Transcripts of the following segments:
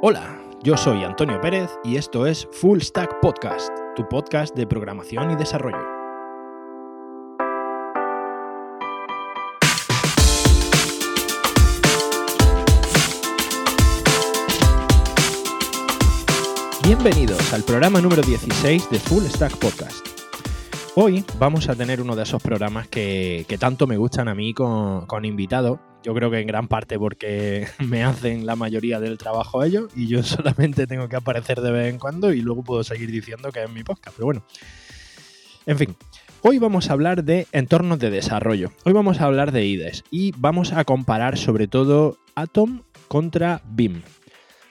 Hola, yo soy Antonio Pérez y esto es Full Stack Podcast, tu podcast de programación y desarrollo. Bienvenidos al programa número 16 de Full Stack Podcast. Hoy vamos a tener uno de esos programas que, que tanto me gustan a mí con, con invitados. Yo creo que en gran parte porque me hacen la mayoría del trabajo ellos y yo solamente tengo que aparecer de vez en cuando y luego puedo seguir diciendo que es mi podcast. Pero bueno, en fin, hoy vamos a hablar de entornos de desarrollo. Hoy vamos a hablar de IDES y vamos a comparar sobre todo Atom contra BIM.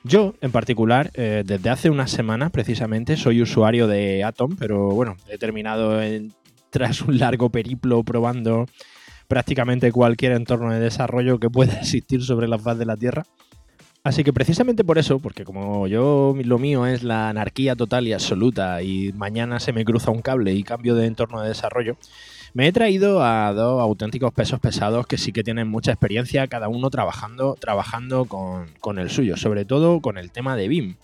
Yo, en particular, eh, desde hace unas semanas precisamente soy usuario de Atom, pero bueno, he terminado en- tras un largo periplo probando prácticamente cualquier entorno de desarrollo que pueda existir sobre la faz de la Tierra. Así que precisamente por eso, porque como yo lo mío es la anarquía total y absoluta y mañana se me cruza un cable y cambio de entorno de desarrollo, me he traído a dos auténticos pesos pesados que sí que tienen mucha experiencia, cada uno trabajando, trabajando con, con el suyo, sobre todo con el tema de BIM,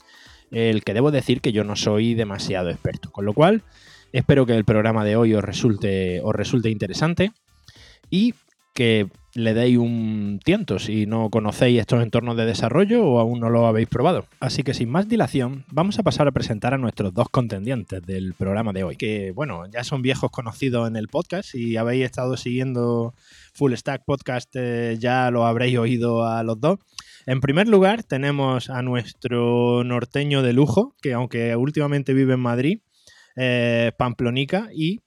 el que debo decir que yo no soy demasiado experto. Con lo cual, espero que el programa de hoy os resulte, os resulte interesante y que le deis un tiento si no conocéis estos entornos de desarrollo o aún no lo habéis probado. Así que sin más dilación, vamos a pasar a presentar a nuestros dos contendientes del programa de hoy, que bueno, ya son viejos conocidos en el podcast. Si habéis estado siguiendo Full Stack Podcast, eh, ya lo habréis oído a los dos. En primer lugar, tenemos a nuestro norteño de lujo, que aunque últimamente vive en Madrid, eh, Pamplonica y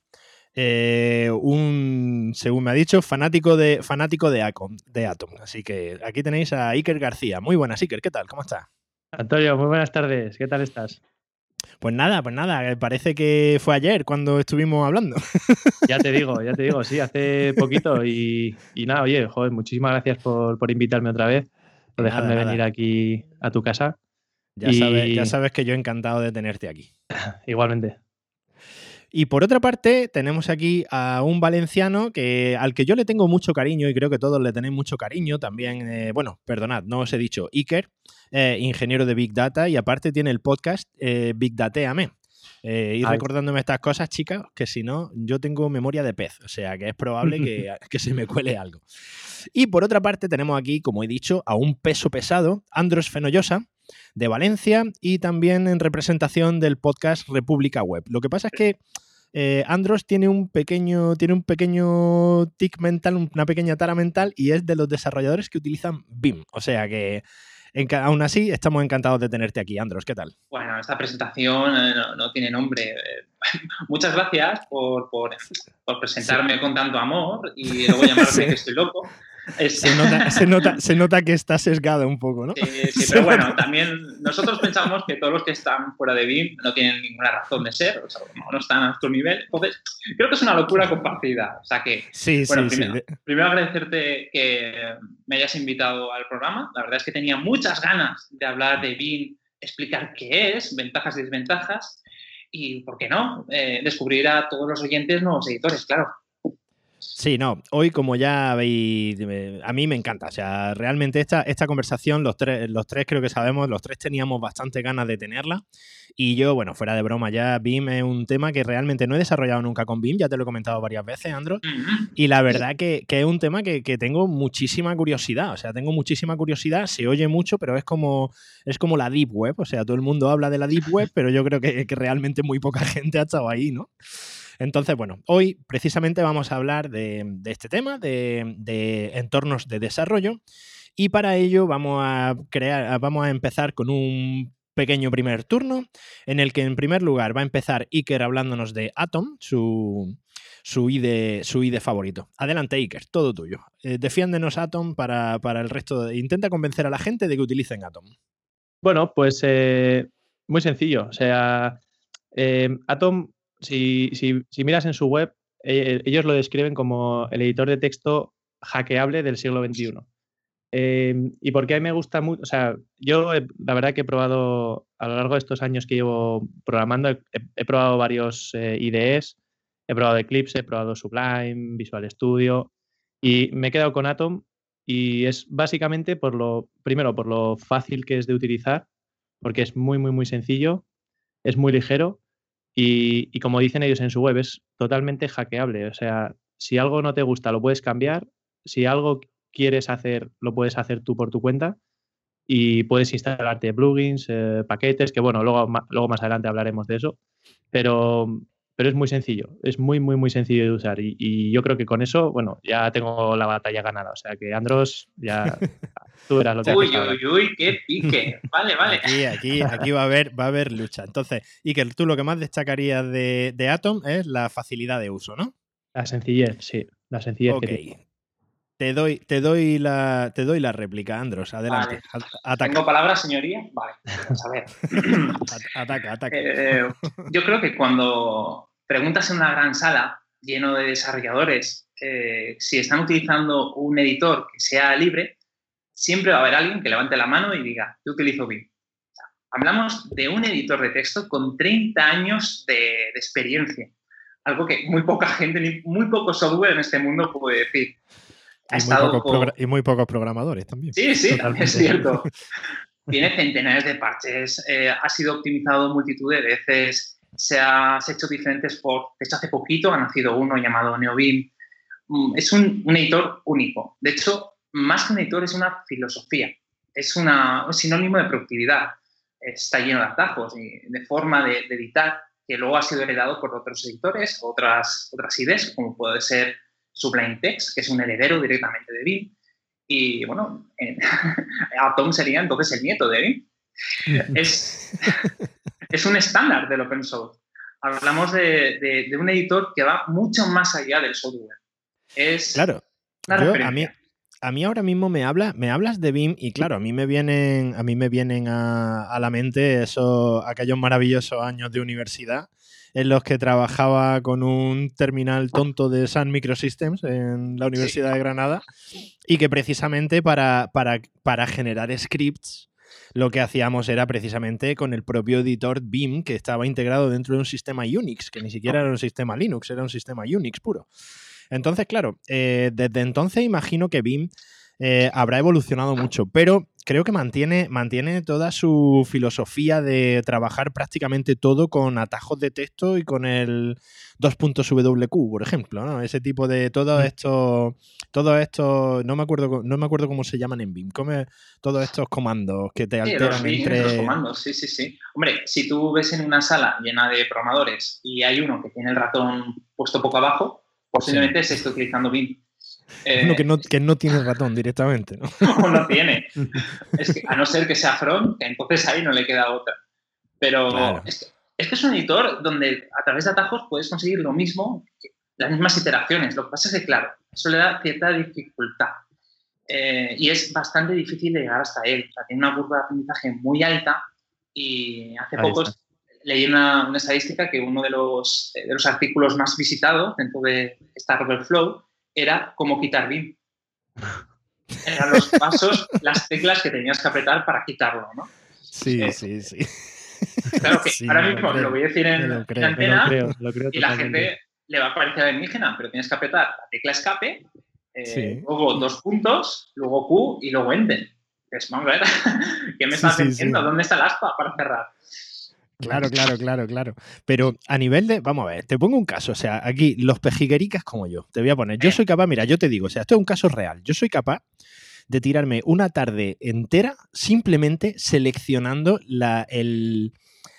eh, un, según me ha dicho, fanático de fanático de, Acom- de Atom. Así que aquí tenéis a Iker García. Muy buenas, Iker, ¿qué tal? ¿Cómo estás? Antonio, muy buenas tardes. ¿Qué tal estás? Pues nada, pues nada, eh, parece que fue ayer cuando estuvimos hablando. Ya te digo, ya te digo, sí, hace poquito. Y, y nada, oye, joder, muchísimas gracias por, por invitarme otra vez, por Nada, dejarme nada. venir aquí a tu casa. Ya, sabes, ya sabes que yo encantado de tenerte aquí. Igualmente. Y por otra parte, tenemos aquí a un valenciano que, al que yo le tengo mucho cariño y creo que todos le tenéis mucho cariño. También, eh, bueno, perdonad, no os he dicho, Iker, eh, ingeniero de Big Data y aparte tiene el podcast eh, Big Dateame. Eh, ir Ay. recordándome estas cosas, chicas, que si no, yo tengo memoria de pez, o sea que es probable que, que se me cuele algo. Y por otra parte, tenemos aquí, como he dicho, a un peso pesado, Andros Fenollosa, de Valencia y también en representación del podcast República Web. Lo que pasa es que eh, Andros tiene un pequeño tiene un pequeño tic mental, una pequeña tara mental y es de los desarrolladores que utilizan BIM. O sea que aún así estamos encantados de tenerte aquí, Andros. ¿Qué tal? Bueno, esta presentación eh, no, no tiene nombre. Muchas gracias por, por- por presentarme con tanto amor y luego llamarme Sí. que estoy loco. Es- Se nota, se nota, se nota que está sesgado un poco, ¿no? Sí, sí, pero bueno, también nosotros pensamos que todos los que están fuera de BIM no tienen ninguna razón de ser, o sea, no, están a nuestro nivel. Entonces, creo que es una locura compartida. O sea que, Sí, Bueno, sí, sí. primero. primero agradecerte que me hayas invitado al programa. La verdad es que tenía muchas ganas de hablar de BIM, explicar qué es, ventajas y desventajas, y, ¿por qué no? Eh, descubrir a todos los oyentes nuevos editores, claro. Sí, no, hoy como ya habéis, eh, a mí me encanta, o sea, realmente esta, esta conversación, los tres, los tres creo que sabemos, los tres teníamos bastante ganas de tenerla. Y yo, bueno, fuera de broma, ya BIM es un tema que realmente no he desarrollado nunca con BIM, ya te lo he comentado varias veces, Andros, Mm, y la verdad que, que es un tema que, que tengo muchísima curiosidad, o sea, tengo muchísima curiosidad, se oye mucho, pero es como, es como la Deep Web, o sea, todo el mundo habla de la Deep Web, pero yo creo que, que realmente muy poca gente ha estado ahí, ¿no? Entonces, bueno, hoy precisamente vamos a hablar de, este tema, de, entornos de desarrollo, y para ello vamos a crear, vamos a empezar con un pequeño primer turno, en el que en primer lugar va a empezar Iker hablándonos de Atom, su, su IDE, su IDE favorito. Adelante, Iker, todo tuyo. Eh, defiéndenos Atom para, para el resto. de- intenta convencer a la gente de que utilicen Atom. Bueno, pues eh, muy sencillo. O sea, eh, Atom, si, si- si miras en su web, eh, ellos lo describen como el editor de texto hackeable del siglo XXI. Eh, y porque a mí me gusta mucho, o sea, yo he- la verdad que he probado a lo largo de estos años que llevo programando, he, he probado varios eh, IDEs, he probado Eclipse, he probado Sublime, Visual Studio y me he quedado con Atom y es básicamente por lo, primero, por lo fácil que es de utilizar, porque es muy, muy, muy sencillo, es muy ligero y, como dicen ellos en su web, es totalmente hackeable. O sea, si algo no te gusta, lo puedes cambiar. Si algo quieres hacer, lo puedes hacer tú por tu cuenta y puedes instalarte plugins, eh, paquetes, que bueno, luego, luego más adelante hablaremos de eso, pero, pero es muy sencillo, es muy, muy, muy sencillo de usar y, yo creo que con eso, bueno, ya tengo la batalla ganada, o sea que Andros, ya tú verás lo que Uy, uy, uy, qué pique, vale, vale. Aquí, aquí, aquí va, a haber, va a haber lucha. Entonces, Iker, tú lo que más destacarías de, de Atom es la facilidad de uso, ¿no? La sencillez, sí, la sencillez que te doy, te doy la, te doy la réplica, Andros. Adelante. Ataca. ¿Tengo palabras, señoría? Vale, vamos a ver. ataca, ataca. Eh, yo creo que cuando preguntas en una gran sala lleno de desarrolladores eh, si están utilizando un editor que sea libre, siempre va a haber alguien que levante la mano y diga, yo utilizo Vim. hablamos de un editor de texto con 30 años de, de experiencia. Algo que muy poca gente, ni muy poco software en este mundo puede decir. Y muy, pocos programadores también. Sí, sí, también es cierto. Tiene centenares de parches, eh, ha sido optimizado multitud de veces, se ha hecho diferentes por. De hecho, hace poquito ha nacido uno llamado NeoBeam. Mm, es un, editor único. De hecho, más que un editor, es una filosofía. Es una, un sinónimo de productividad. Está lleno de atajos y de forma de, editar que luego ha sido heredado por otros editores, otras, otras ideas, como puede ser Sublime Text, que es un heredero directamente de Vim. Y bueno, Atom sería entonces el nieto de Vim. es, es un estándar del open source. Hablamos de, un editor que va mucho más allá del software. Es claro. a mí, a mí ahora mismo me, habla, me hablas de BIM y claro, a mí me vienen, a mí me vienen a, a la mente esos, aquellos maravillosos años de universidad en los que trabajaba con un terminal tonto de Sun Microsystems en la Universidad de Granada y que precisamente para, para, generar scripts lo que hacíamos era precisamente con el propio editor BIM que estaba integrado dentro de un sistema Unix, que ni siquiera era un sistema Linux, era un sistema Unix puro. Entonces, claro, eh, desde entonces imagino que BIM eh, habrá evolucionado mucho, pero creo que mantiene, mantiene toda su filosofía de trabajar prácticamente todo con atajos de texto y con el 2.wq, por ejemplo, ¿no? Ese tipo de todo mm. esto, todo esto, no me acuerdo, no me acuerdo cómo se llaman en BIM, todos estos comandos que te alteran sí, entre. Los comandos, sí, sí, sí. Hombre, si tú ves en una sala llena de programadores y hay uno que tiene el ratón puesto poco abajo, posiblemente se esté utilizando BIM uno que no, que no tiene ratón directamente, ¿no? no tiene. Es que, a no ser que sea front, entonces ahí no le queda otra. Pero es, que, es, un editor donde a través de atajos puedes conseguir lo mismo, las mismas iteraciones. Lo que pasa es que, claro, eso le da cierta dificultad. Eh, y es bastante difícil llegar hasta él. O sea, tiene una curva de aprendizaje muy alta y hace poco leí una, una, estadística que uno de los, de los artículos más visitados dentro de Star Overflow era como quitar BIM. Eran los pasos, las teclas que tenías que apretar para quitarlo, ¿no? Sí, eh, sí, sí. Claro que ahora mismo lo, voy a decir en, antena y la gente le va a parecer alienígena, pero tienes que apretar la tecla escape, eh, luego dos puntos, luego Q y luego Enter. Pues vamos a ver, ¿qué me estás diciendo? ¿Dónde está el aspa para cerrar? Claro, claro, claro, claro. Pero a nivel de, vamos a ver, te pongo un caso, o sea, aquí los pejiguericas como yo, te voy a poner, yo soy capaz, mira, yo te digo, o sea, esto es un caso real, yo soy capaz de tirarme una tarde entera simplemente seleccionando la, el,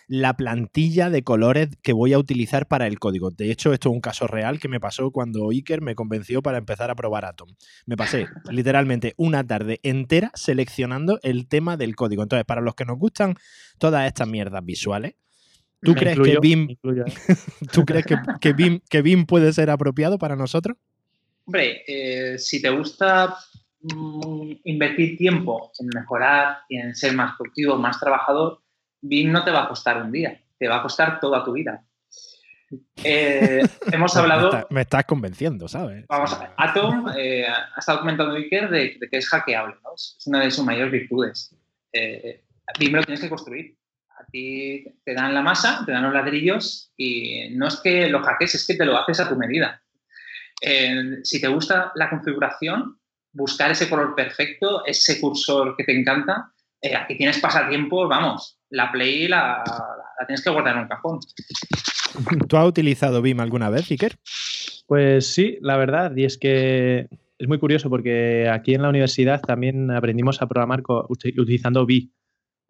la plantilla de colores que voy a utilizar para el código. De hecho, esto es un caso real que me pasó cuando Iker me convenció para empezar a probar Atom. Me pasé literalmente una tarde entera seleccionando el tema del código. Entonces, para los que nos gustan todas estas mierdas visuales, ¿tú crees que BIM, ¿tú crees que, BIM, que BIM puede ser apropiado para nosotros? Hombre, eh, si te gusta mm, invertir tiempo en mejorar y en ser más productivo, más trabajador, BIM no te va a costar un día, te va a costar toda tu vida. Eh, hemos hablado. Me, estás convenciendo, ¿sabes? Vamos, a Atom eh, ha estado comentando Iker de, que es hackeable, ¿no? Es una de sus mayores virtudes. Eh, BIM lo tienes que construir. A ti te dan la masa, te dan los ladrillos y no es que lo hackees, es que te lo haces a tu medida. si te gusta la configuración, buscar ese color perfecto, ese cursor que te encanta, eh, aquí tienes pasatiempos, vamos, la Play la, la, tienes que guardar en un cajón. ¿Tú has utilizado BIM alguna vez, Iker? Pues sí, la verdad, y es que es muy curioso porque aquí en la universidad también aprendimos a programar utilizando BI.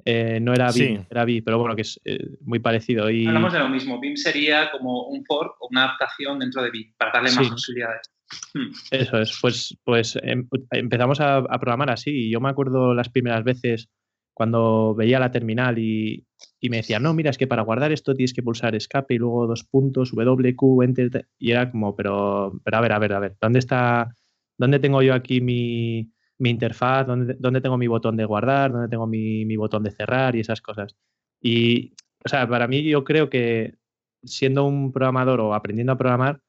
Eh, no era BIM, era BI, pero bueno, que es eh, muy parecido. Y... Hablamos de lo mismo. BIM sería como un fork o una adaptación dentro de BI para darle más posibilidades. Hmm. Eso es, pues, pues em, empezamos a, programar así. Y yo me acuerdo las primeras veces cuando veía la terminal y, me decía, no, mira, es que para guardar esto tienes que pulsar escape y luego dos puntos, W, Q, Enter. Y era como, pero, pero a ver, a ver, a ver, ¿dónde está, dónde tengo yo aquí mi, interfaz? ¿Dónde, tengo mi botón de guardar? ¿Dónde tengo mi, mi botón de cerrar? Y esas cosas. Y, o sea, para mí yo creo que siendo un programador o aprendiendo a programar,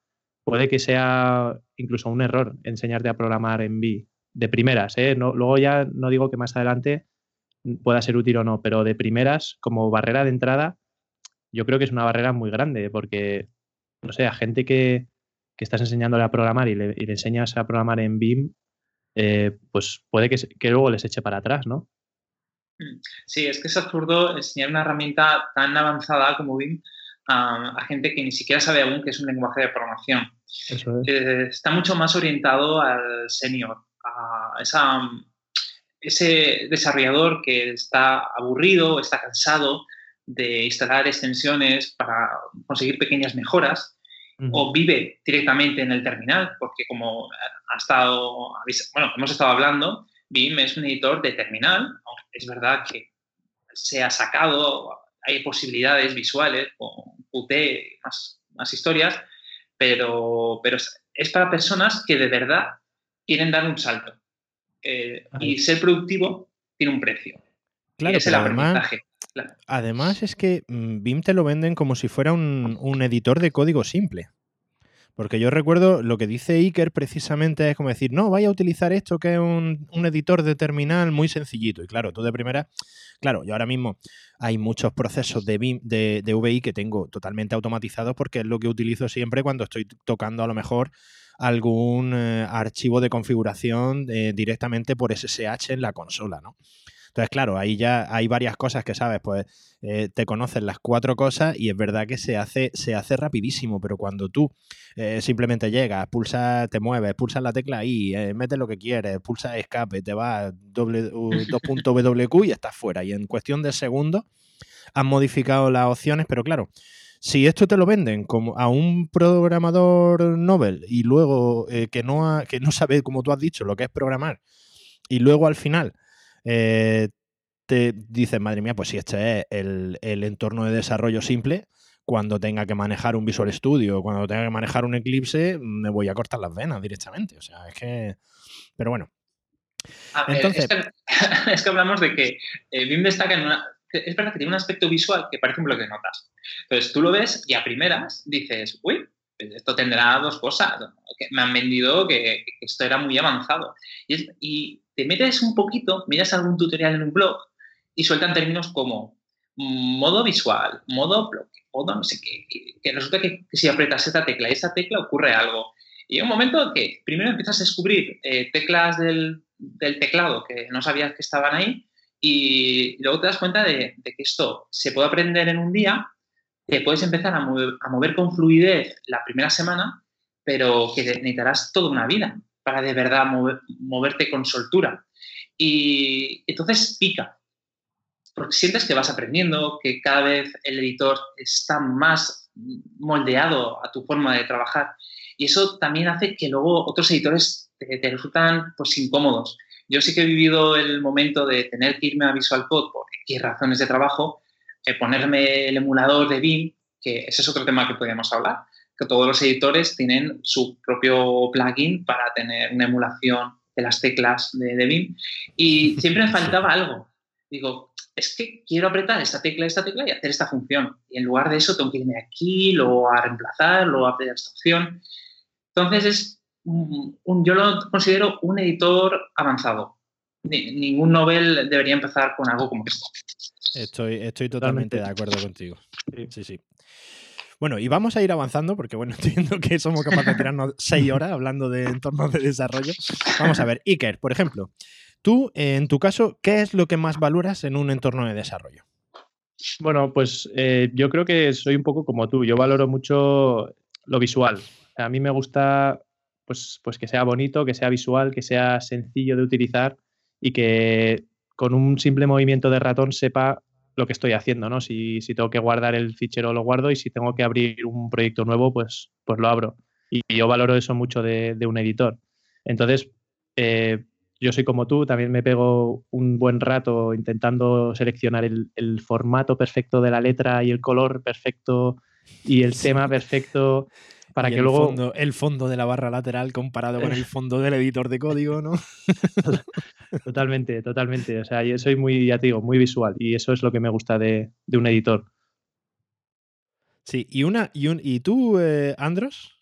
puede que sea incluso un error enseñarte a programar en B de primeras. ¿eh? luego ya no digo que más adelante pueda ser útil o no, pero de primeras, como barrera de entrada, yo creo que es una barrera muy grande porque, no sé, a gente que, estás enseñándole a programar y le, enseñas a programar en BIM, eh, pues puede que, que, luego les eche para atrás, ¿no? Mm. Sí, es que es absurdo enseñar una herramienta tan avanzada como BIM a, gente que ni siquiera sabe aún que es un lenguaje de programación. Eh, está mucho más orientado al senior, a esa, ese desarrollador que está aburrido, está cansado de instalar extensiones para conseguir pequeñas mejoras o vive directamente en el terminal, porque como ha estado, bueno, hemos estado hablando, BIM es un editor de terminal, aunque es verdad que se ha sacado, hay posibilidades visuales con Qt, más, más historias, pero, pero es para personas que de verdad quieren dar un salto. Eh, y ser productivo tiene un precio. Claro, es el además, además es que mm, BIM te lo venden como si fuera un, un, editor de código simple. Porque yo recuerdo lo que dice Iker precisamente es como decir, no, vaya a utilizar esto que es un, un editor de terminal muy sencillito. Y claro, tú de primera Claro, yo ahora mismo hay muchos procesos de, de, VI que tengo totalmente automatizados porque es lo que utilizo siempre cuando estoy tocando a lo mejor algún eh, archivo de configuración eh, directamente por SSH en la consola, ¿no? Entonces, claro, ahí ya hay varias cosas que sabes, pues eh, te conocen las cuatro cosas y es verdad que se hace, se hace rapidísimo, pero cuando tú eh, simplemente llegas, pulsas, te mueves, pulsas la tecla I, eh, metes lo que quieres, pulsas escape, te vas 2.wq y estás fuera. Y en cuestión de segundos han modificado las opciones, pero claro, si esto te lo venden como a un programador novel y luego que, no que no sabe, como tú has dicho, lo que es programar, y luego al final eh, te dices, madre mía, pues si este es el, entorno de desarrollo simple, cuando tenga que manejar un Visual Studio, cuando tenga que manejar un Eclipse, me voy a cortar las venas directamente. O sea, es que. Pero bueno. Entonces, es, que, hablamos de que eh, BIM destaca en una. Es verdad que tiene un aspecto visual que parece un bloque de notas. Entonces tú lo ves y a primeras dices, uy, pues esto tendrá dos cosas. me han vendido que, esto era muy avanzado. Y, te metes un poquito, miras algún tutorial en un blog y sueltan términos como modo visual, modo bloque, modo no sé qué, que, resulta que, si aprietas esta tecla y esta tecla ocurre algo. Y hay un momento que primero empiezas a descubrir eh, teclas del, teclado que no sabías que estaban ahí y luego te das cuenta de, que esto se puede aprender en un día que puedes empezar a mover, con fluidez la primera semana, pero que necesitarás toda una vida para de verdad moverte con soltura. Y entonces pica, porque sientes que vas aprendiendo, que cada vez el editor está más moldeado a tu forma de trabajar. Y eso también hace que luego otros editores te, resultan pues, incómodos. Yo sí que he vivido el momento de tener que irme a Visual Code por X razones de trabajo ponerme el emulador de BIM, que ese es otro tema que podríamos hablar, que todos los editores tienen su propio plugin para tener una emulación de las teclas de, de BIM y siempre me faltaba algo. Digo, es que quiero apretar esta tecla, esta tecla y hacer esta función. Y en lugar de eso tengo que irme aquí, luego a reemplazar, luego a apretar esta opción. Entonces es un, yo lo considero un editor avanzado. ningún novel debería empezar con algo como esto. Estoy, estoy totalmente, de acuerdo contigo. Sí. sí, Bueno, y vamos a ir avanzando porque, bueno, entiendo que somos capaces de tirarnos seis horas hablando de entornos de desarrollo. Vamos a ver, Iker, por ejemplo, Tú, en tu caso, ¿qué es lo que más valoras en un entorno de desarrollo? Bueno, pues eh, yo creo que soy un poco como tú. Yo valoro mucho lo visual. A mí me gusta pues, pues que sea bonito, que sea visual, que sea sencillo de utilizar y que con un simple movimiento de ratón sepa lo que estoy haciendo, ¿no? Si, tengo que guardar el fichero lo guardo y si tengo que abrir un proyecto nuevo, pues, pues lo abro. Y yo valoro eso mucho de, un editor. Entonces, eh, yo soy como tú, también me pego un buen rato intentando seleccionar el, formato perfecto de la letra y el color perfecto y el tema perfecto para que luego... Fondo, el fondo de la barra lateral comparado con el fondo del editor de código, ¿no? totalmente, totalmente. O sea, yo soy muy, ya te digo, muy visual y eso es lo que me gusta de, un editor. Sí, y una, y, un, ¿y tú, eh, Andros?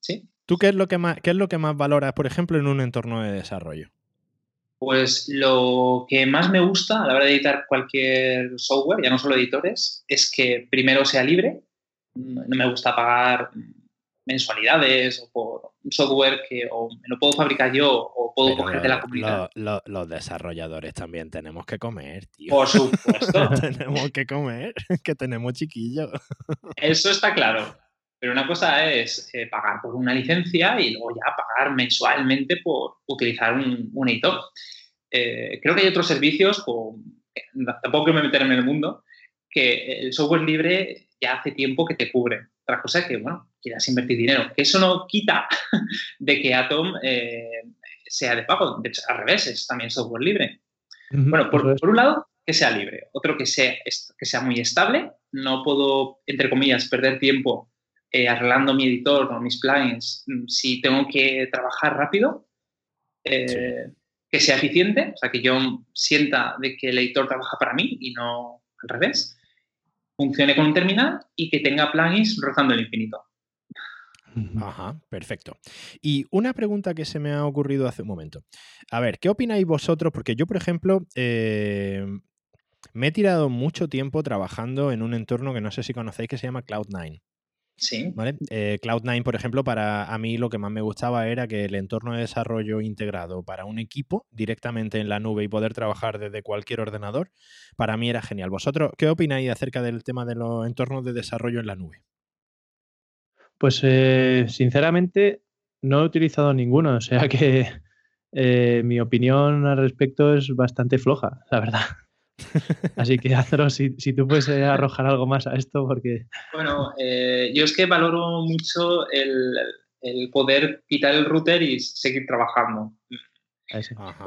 Sí. ¿Tú qué es, lo que más, qué es lo que más valoras, por ejemplo, en un entorno de desarrollo? Pues lo que más me gusta a la hora de editar cualquier software, ya no solo editores, es que primero sea libre. No me gusta pagar mensualidades o por un software que o me lo puedo fabricar yo o puedo coger de la comunidad. los desarrolladores también tenemos que comer, tío. Por supuesto. tenemos que comer, que tenemos chiquillos. Eso está claro. Pero una cosa es eh, pagar por una licencia y luego ya pagar mensualmente por utilizar un, editor. Eh, creo que hay otros servicios, tampoco quiero meterme en el mundo, que el software libre ya hace tiempo que te cubre. Otra cosa es que, bueno, quieras invertir dinero. Eso no quita de que Atom eh, sea de pago. De hecho, al revés, es también software libre. bueno, por, por, un lado, que sea libre. Otro, que sea, que sea muy estable. No puedo, entre comillas, perder tiempo eh, arreglando mi editor o mis plugins, mm, si tengo que trabajar rápido, eh, que sea eficiente, o sea, que yo sienta de que el editor trabaja para mí y no al revés, funcione con un terminal y que tenga plugins rozando el infinito. Ajá, perfecto. Y una pregunta que se me ha ocurrido hace un momento. A ver, ¿qué opináis vosotros? Porque yo, por ejemplo, eh, me he tirado mucho tiempo trabajando en un entorno que no sé si conocéis que se llama Cloud9. Sí. ¿Vale? Eh, Cloud9, por ejemplo, para a mí lo que más me gustaba era que el entorno de desarrollo integrado para un equipo directamente en la nube y poder trabajar desde cualquier ordenador, para mí era genial. ¿Vosotros qué opináis acerca del tema de los entornos de desarrollo en la nube? Pues eh, sinceramente no he utilizado ninguno, o sea que eh, mi opinión al respecto es bastante floja, la verdad. Así que, Azro, si, si, tú puedes eh, arrojar algo más a esto, porque... Bueno, eh, yo es que valoro mucho el, el, poder quitar el router y seguir trabajando.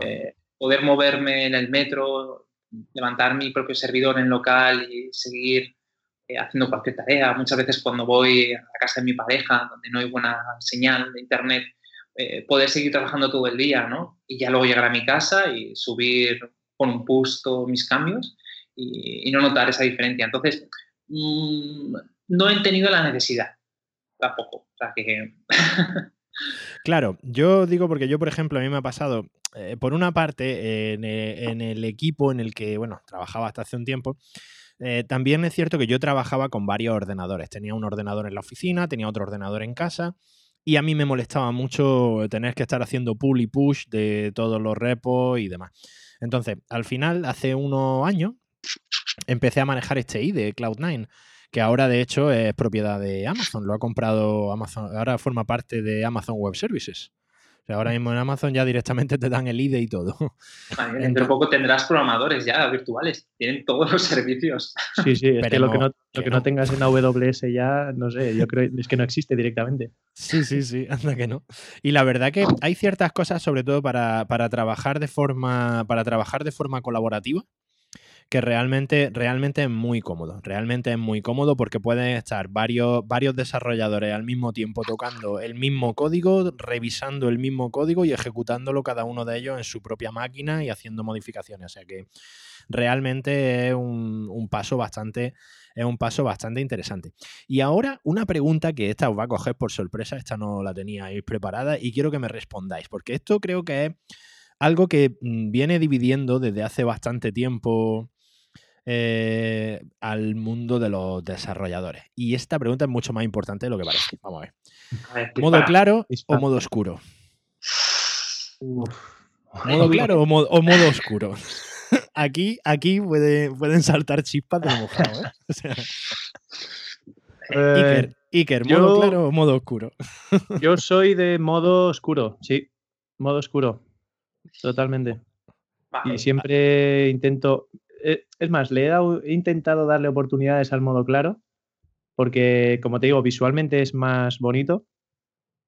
Eh, poder moverme en el metro, levantar mi propio servidor en local y seguir haciendo cualquier tarea. Muchas veces cuando voy a la casa de mi pareja, donde no hay buena señal de internet, poder seguir trabajando todo el día, ¿no? Y ya luego llegar a mi casa y subir con un push mis cambios y, no notar esa diferencia. Entonces, mm, no he tenido la necesidad tampoco. Claro, yo digo porque yo, por ejemplo, a mí me ha pasado, eh, por una parte, en, el equipo en el que, bueno, trabajaba hasta hace un tiempo, eh, también es cierto que yo trabajaba con varios ordenadores. Tenía un ordenador en la oficina, tenía otro ordenador en casa y a mí me molestaba mucho tener que estar haciendo pull y push de todos los repos y demás. Entonces, al final, hace unos años, empecé a manejar este I de Cloud9, que ahora de hecho es propiedad de Amazon, lo ha comprado Amazon, ahora forma parte de Amazon Web Services. Sea, ahora mismo en Amazon ya directamente te dan el IDE y todo. dentro de poco tendrás programadores ya virtuales, tienen todos los servicios. Sí, sí, es que lo que, no, lo que no, tengas en AWS ya, no sé, yo creo es que no existe directamente. Sí, sí, sí, anda que no. Y la verdad que hay ciertas cosas, sobre todo para, para trabajar de forma, para trabajar de forma colaborativa, que realmente, realmente es muy cómodo. Realmente es muy cómodo porque pueden estar varios, varios desarrolladores al mismo tiempo tocando el mismo código, revisando el mismo código y ejecutándolo cada uno de ellos en su propia máquina y haciendo modificaciones. O sea que realmente es un, paso bastante es un paso bastante interesante. Y ahora una pregunta que esta os va a coger por sorpresa, esta no la teníais preparada y quiero que me respondáis, porque esto creo que es algo que mm, viene dividiendo desde hace bastante tiempo eh, al mundo de los desarrolladores. Y esta pregunta es mucho más importante de lo que parece. Vamos a ver. ¿Modo claro o modo oscuro? ¿Modo claro o modo, o modo oscuro? Aquí, aquí puede- pueden saltar chispas de lo mojado, ¿eh? O sea, Eh, Iker, Iker, ¿modo yo- claro o modo oscuro? yo soy de modo oscuro, sí. Modo oscuro. Totalmente. Vale. Y siempre intento. Eh, Es más, le he, dado- he intentado darle oportunidades al modo claro, porque, como te digo, visualmente es más bonito,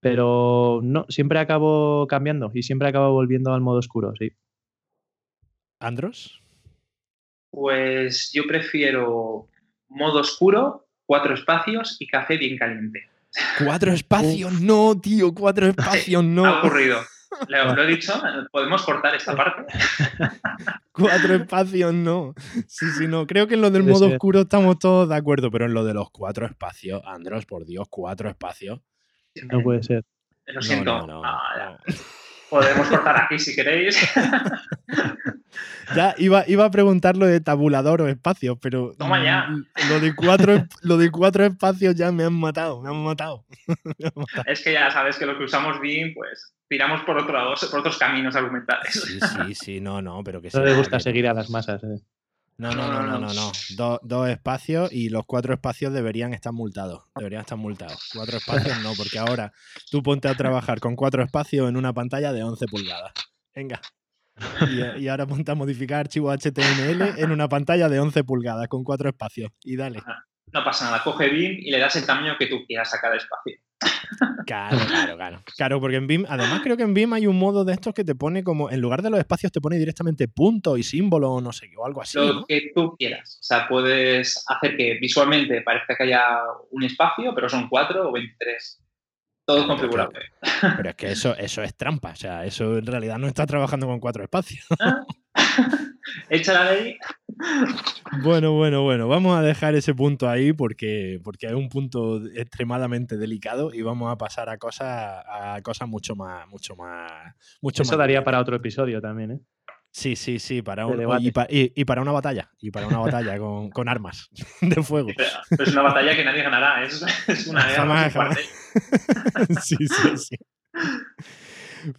pero no, siempre acabo cambiando y siempre acabo volviendo al modo oscuro, sí. ¿Andros? Pues yo prefiero modo oscuro, cuatro espacios y café bien caliente. Cuatro espacios, no, tío, cuatro espacios, Ha no. ocurrido. Lo, lo he dicho, podemos cortar esta parte. Cuatro espacios, no. Sí, sí, no. Creo que en lo del modo oscuro estamos todos de acuerdo, pero en lo de los cuatro espacios, Andros, por Dios, cuatro espacios. No puede ser. Lo No, siento. no, no, Ah, no. Podemos cortar aquí si queréis. Ya iba, iba a preguntar lo de tabulador o espacios, pero Toma ya. mm, Lo, de cuatro, lo de cuatro espacios ya me han matado, me han matado. Me han matado. es que ya sabes que lo que usamos BIM, pues tiramos por otros, por otros caminos argumentales. Sí, sí, sí, no, no, pero que No sí, le gusta que- seguir a las masas. eh. No, no, no, no, no, no. Dos, espacios y los cuatro espacios deberían estar multados. Deberían estar multados. Cuatro espacios no, porque ahora tú ponte a trabajar con cuatro espacios en una pantalla de 11 pulgadas. Venga. Y, y ahora ponte a modificar archivos HTML en una pantalla de 11 pulgadas con cuatro espacios. Y dale. No pasa nada, coge BIM y le das el tamaño que tú quieras a cada espacio. Claro, claro, claro. Claro, porque en BIM, además creo que en BIM hay un modo de estos que te pone como, en lugar de los espacios, te pone directamente puntos y símbolos o no sé o algo así. Lo ¿no? que tú quieras. O sea, puedes hacer que visualmente parezca que haya un espacio, pero son cuatro o 23. Todo Claro, configurable. Pero es que eso, eso es trampa. O sea, eso en realidad no está trabajando con cuatro espacios. Ah. Echa la ley. Bueno, bueno, bueno. Vamos a dejar ese punto ahí porque, porque es un punto extremadamente delicado y vamos a pasar a cosas, a cosas mucho más, mucho más, mucho Eso más daría para otro episodio también, ¿eh? Sí, sí, sí, para un, y, pa- y- y para una batalla. Y para una batalla con, con armas de fuego. Pero, es una batalla que nadie ganará. Es, es una guerra. Jamás, cuartel. sí, sí, sí.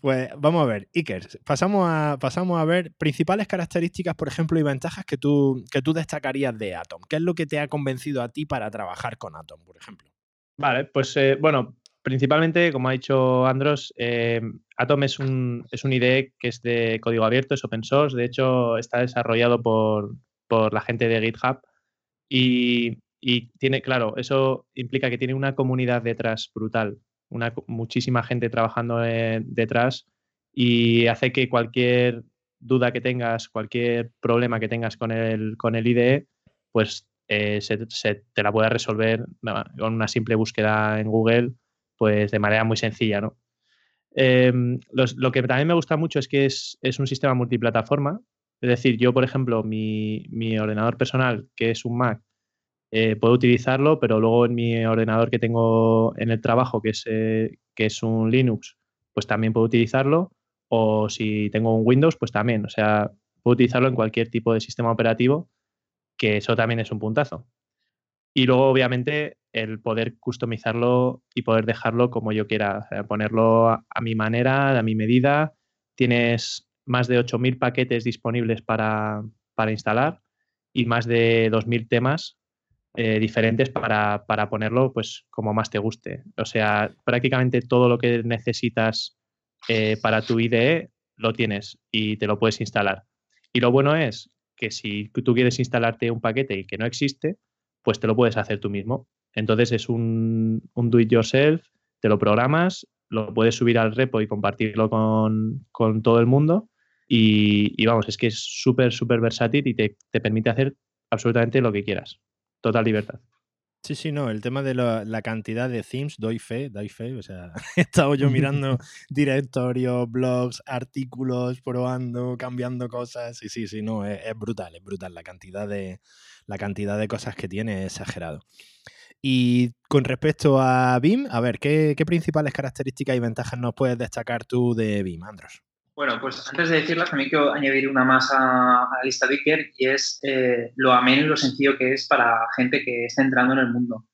Pues vamos a ver, Iker, pasamos a, a ver principales características, por ejemplo, y ventajas que tú, que tú destacarías de Atom. ¿Qué es lo que te ha convencido a ti para trabajar con Atom, por ejemplo? Vale, pues eh, bueno, principalmente, como ha dicho Andros, eh, Atom es un, es IDE que es de código abierto, es open source, de hecho está desarrollado por, por la gente de GitHub y, y tiene, claro, eso implica que tiene una comunidad detrás brutal, una, muchísima gente trabajando eh, detrás y hace que cualquier duda que tengas, cualquier problema que tengas con el, con el IDE, pues eh, se, te la pueda resolver nada, con una simple búsqueda en Google, pues de manera muy sencilla, ¿no? Em, lo que también me gusta mucho es que es, es un sistema multiplataforma. Es decir, yo, por ejemplo, mi, mi ordenador personal, que es un Mac, eh, puedo utilizarlo, pero luego en mi ordenador que tengo en el trabajo, que es, eh, que es un Linux, pues también puedo utilizarlo. O si tengo un Windows, pues también. O sea, puedo utilizarlo en cualquier tipo de sistema operativo, que eso también es un puntazo. Y luego, obviamente, el poder customizarlo y poder dejarlo como yo quiera, o sea, ponerlo a, mi manera, a mi medida. Tienes más de 8.000 paquetes disponibles para, para instalar y más de 2.000 temas eh, diferentes para, para ponerlo pues como más te guste. O sea, prácticamente todo lo que necesitas eh, para tu IDE lo tienes y te lo puedes instalar. Y lo bueno es que si tú quieres instalarte un paquete y que no existe, pues te lo puedes hacer tú mismo. Entonces es un, un do it yourself, te lo programas, lo puedes subir al repo y compartirlo con, con todo el mundo. Y, y vamos, es que es súper, súper versátil y te, te permite hacer absolutamente lo que quieras. Total libertad. Sí, sí, no, el tema de la, la cantidad de themes, doy fe, doy fe, o sea, he estado yo mirando directorios, blogs, artículos, probando, cambiando cosas, sí, sí, sí, no, es, es brutal, es brutal, la cantidad de, la cantidad de cosas que tiene es exagerado. Y con respecto a BIM, a ver, ¿qué, qué principales características y ventajas nos puedes destacar tú de BIM, Andros? Bueno, pues antes de decirlas, también quiero añadir una más a, a la lista de Iker y es eh, lo ameno y lo sencillo que es para gente que está entrando en el mundo.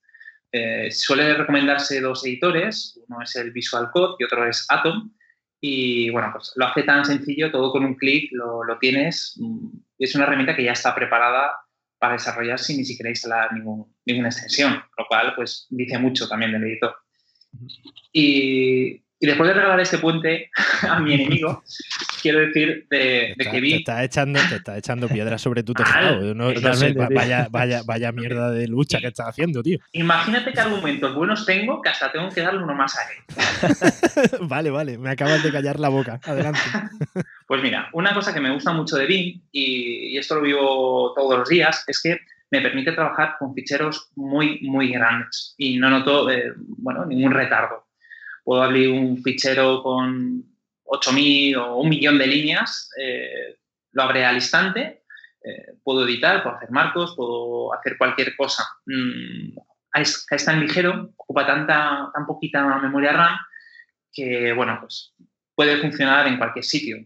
Eh, suele recomendarse dos editores, uno es el Visual Code y otro es Atom, Y bueno, pues lo hace tan sencillo, todo con un clic lo, lo tienes. Mm, es una herramienta que ya está preparada para desarrollar sin ni siquiera instalar ningún, ninguna extensión, lo cual pues dice mucho también del editor. Y, y después de regalar este puente a mi enemigo, quiero decir de, que vi. Te está, echando, te está echando piedras sobre tu tejado. No, vaya, vaya, vaya mierda de lucha que estás haciendo, tío. Imagínate qué argumentos buenos tengo que hasta tengo que darle uno más a él. vale, vale, me acabas de callar la boca. Adelante. pues mira, una cosa que me gusta mucho de BIM, y, esto lo vivo todos los días, es que me permite trabajar con ficheros muy, muy grandes y no noto, eh, bueno, ningún retardo puedo abrir un fichero con 8.000 o un millón de líneas, eh, lo abre al instante, eh, puedo editar, puedo hacer marcos, puedo hacer cualquier cosa. Mm, es, tan ligero, ocupa tanta, tan poquita memoria RAM que, bueno, pues puede funcionar en cualquier sitio.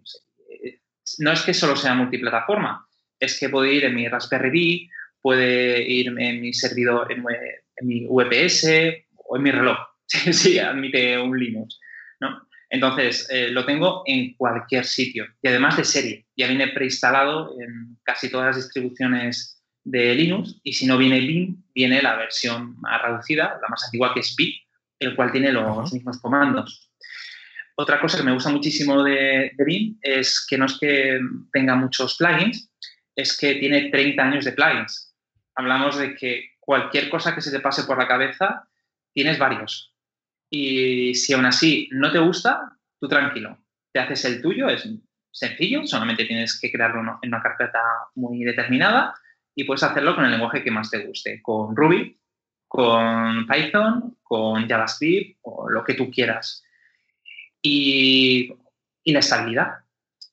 No es que solo sea multiplataforma, es que puede ir en mi Raspberry Pi, puede ir en mi servidor, en, en mi VPS o en mi reloj. sí, admite un Linux, ¿no? Entonces, eh, lo tengo en cualquier sitio y además de serie. Ya viene preinstalado en casi todas las distribuciones de Linux y si no viene BIM, viene la versión más reducida, la más antigua que es BIP, el cual tiene los mismos comandos. Otra cosa que me gusta muchísimo de, de BIM es que no es que tenga muchos plugins, es que tiene 30 años de plugins. Hablamos de que cualquier cosa que se te pase por la cabeza, tienes varios. Y si aún así no te gusta, tú tranquilo, te haces el tuyo, es sencillo, solamente tienes que crearlo en una carpeta muy determinada y puedes hacerlo con el lenguaje que más te guste, con Ruby, con Python, con JavaScript o lo que tú quieras. Y, la estabilidad.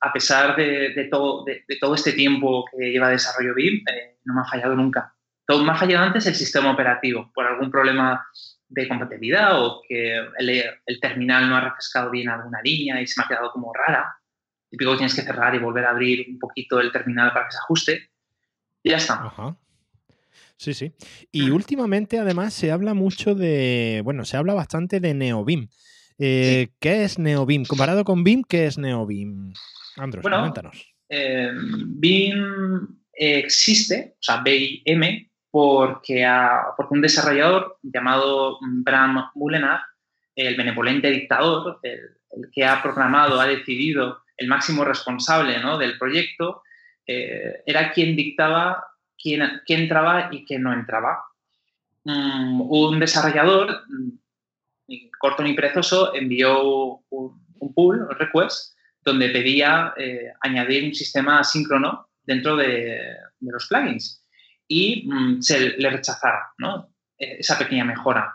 A pesar de, todo, de, todo, este tiempo que lleva desarrollo BIM, eh, no me ha fallado nunca. Todo me ha fallado antes el sistema operativo, por algún problema de compatibilidad o que el, terminal no ha refrescado bien alguna línea y se me ha quedado como rara. Típico que tienes que cerrar y volver a abrir un poquito el terminal para que se ajuste. Y ya está. Sí, sí. Y últimamente, además, se habla mucho de. Bueno, se habla bastante de NeoBIM. Eh, ¿Qué es NeoBIM? Comparado con BIM, ¿qué es NeoBIM? Andros, coméntanos. Eh, BIM existe, o sea, BIM porque, porque un desarrollador llamado Bram Mullenar, el benevolente dictador, el, que ha programado, ha decidido, el máximo responsable del proyecto, eh, era quien dictaba quién, quién, entraba y quién no entraba. Mm, un desarrollador, mm, corto ni perezoso, envió un, un pull, un request, donde pedía eh, añadir un sistema asíncrono dentro de, de los plugins y mm, se le rechazara e, esa pequeña mejora.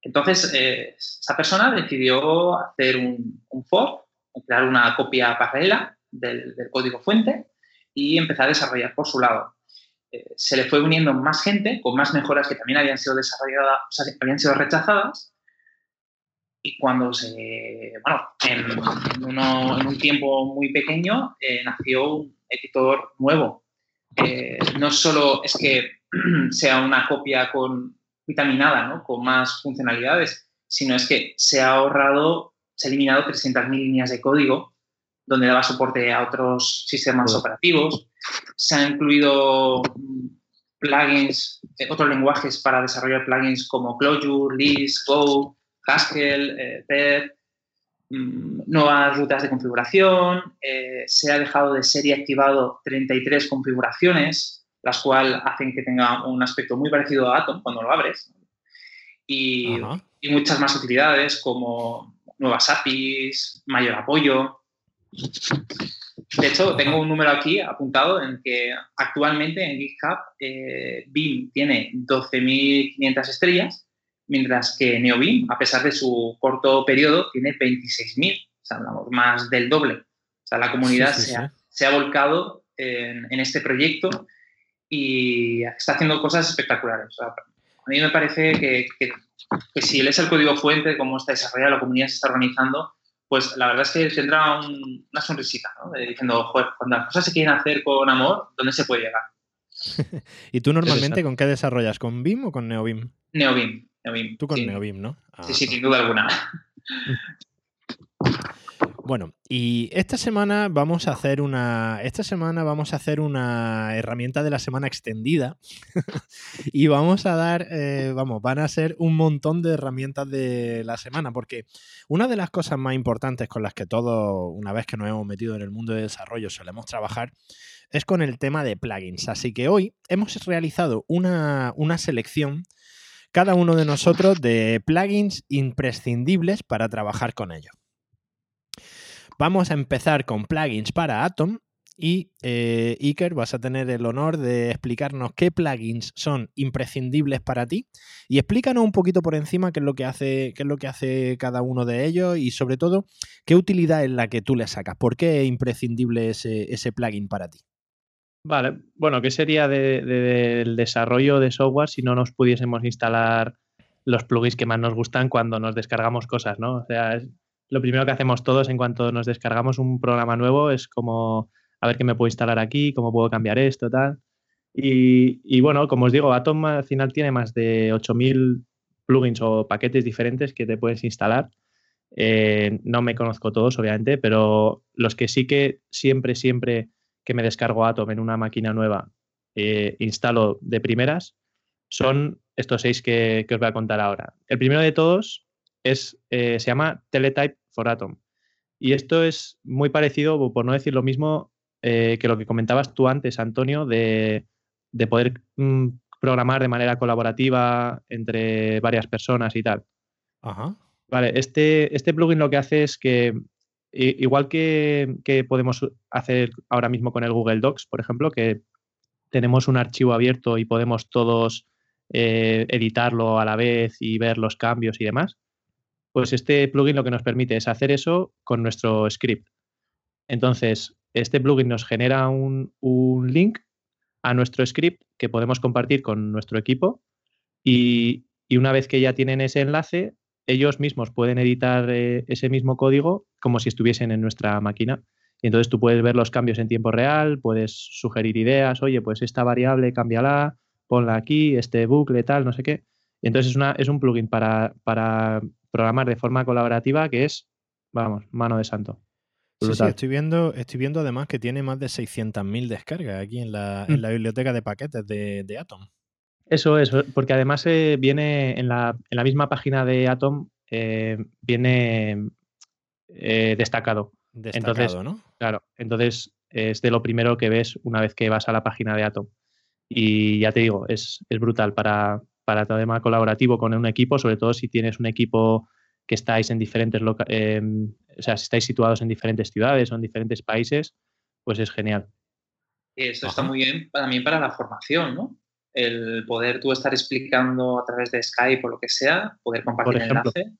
Entonces, eh, esta persona decidió hacer un, un, fork, crear una copia paralela del, código fuente y empezar a desarrollar por su lado. Eh, se le fue uniendo más gente con más mejoras que también habían sido desarrolladas, o sea, habían sido rechazadas. Y cuando se, bueno, en, un tiempo muy pequeño eh, nació un editor nuevo eh, no solo es que sea una copia con, vitaminada, con más funcionalidades, sino es que se ha ahorrado, se ha eliminado 300.000 líneas de código donde daba soporte a otros sistemas operativos. Se han incluido mm, plugins, eh, otros lenguajes para desarrollar plugins como Clojure, Lisp, Go, Haskell, eh, nuevas rutas de configuración, eh, se ha dejado de ser y activado 33 configuraciones, las cuales hacen que tenga un aspecto muy parecido a Atom cuando lo abres, y, muchas más utilidades como nuevas APIs, mayor apoyo. De hecho, tengo un número aquí apuntado en que actualmente en GitHub eh, BIM tiene 12.500 estrellas mientras que NeoBeam, a pesar de su corto periodo, tiene 26.000, o sea, hablamos más del doble. O sea, la comunidad se, ha, volcado en, este proyecto y está haciendo cosas espectaculares. a mí me parece que, si él es el código fuente de cómo está desarrollado, la comunidad se está organizando, pues la verdad es que tendrá una sonrisita, ¿no? diciendo, joder, cuando las cosas se quieren hacer con amor, ¿dónde se puede llegar? ¿Y tú normalmente con qué desarrollas? ¿Con BIM o con NeoBIM? NeoBIM. Tú con NeoBIM, ¿no? sí, sí, sin duda alguna. Bueno, y esta semana vamos a hacer una. Esta semana vamos a hacer una herramienta de la semana extendida. y vamos a dar. Eh, vamos, van a ser un montón de herramientas de la semana. Porque una de las cosas más importantes con las que todos, una vez que nos hemos metido en el mundo de desarrollo, solemos trabajar, es con el tema de plugins. Así que hoy hemos realizado una, una selección cada uno de nosotros de plugins imprescindibles para trabajar con ellos. Vamos a empezar con plugins para Atom y eh, Iker, vas a tener el honor de explicarnos qué plugins son imprescindibles para ti y explícanos un poquito por encima qué es lo que hace, qué es lo que hace cada uno de ellos y sobre todo qué utilidad es la que tú le sacas. ¿Por qué es imprescindible ese, plugin para ti? Vale, bueno, ¿qué sería del desarrollo de software si no nos pudiésemos instalar los plugins que más nos gustan cuando nos descargamos cosas, ¿no? O sea, lo primero que hacemos todos en cuanto nos descargamos un programa nuevo es como, a ver qué me puedo instalar aquí, cómo puedo cambiar esto, tal. Y, bueno, como os digo, Atom al final tiene más de 8.000 plugins o paquetes diferentes que te puedes instalar. Eh, no me conozco todos, obviamente, pero los que sí que siempre, siempre que me descargo Atom en una máquina nueva, eh, instalo de primeras, son estos seis que, que os voy a contar ahora. El primero de todos es, eh, se llama Teletype for Atom. Y esto es muy parecido, por no decir lo mismo, eh, que lo que comentabas tú antes, Antonio, de, poder mm, programar de manera colaborativa entre varias personas y tal. Ajá. Vale, este, este plugin lo que hace es que, igual que, podemos hacer ahora mismo con el Google Docs, por ejemplo, que tenemos un archivo abierto y podemos todos eh, editarlo a la vez y ver los cambios y demás, pues este plugin lo que nos permite es hacer eso con nuestro script. Entonces, este plugin nos genera un, link a nuestro script que podemos compartir con nuestro equipo y, una vez que ya tienen ese enlace, ellos mismos pueden editar eh, ese mismo código como si estuviesen en nuestra máquina. Y entonces tú puedes ver los cambios en tiempo real, puedes sugerir ideas, oye, pues esta variable cámbiala, ponla aquí, este bucle, tal, no sé qué. Y entonces es, una, es un plugin para, para programar de forma colaborativa que es, vamos, mano de santo. Sí, sí, estoy viendo, estoy viendo además que tiene más de 600.000 descargas aquí en la, en mm. la, biblioteca de paquetes de, Atom. Eso es, porque además eh, viene en la, en la, misma página de Atom, eh, viene eh, destacado. Destacado, ¿no? Claro, entonces es de lo primero que ves una vez que vas a la página de Atom. Y ya te digo, es, es brutal para, para tema colaborativo con un equipo, sobre todo si tienes un equipo que estáis en diferentes, em, o sea, si estáis situados en diferentes ciudades o en diferentes países, pues es genial. Esto está muy bien también para la formación, ¿no? El poder tú estar explicando a través de Skype o lo que sea, poder compartir el enlace.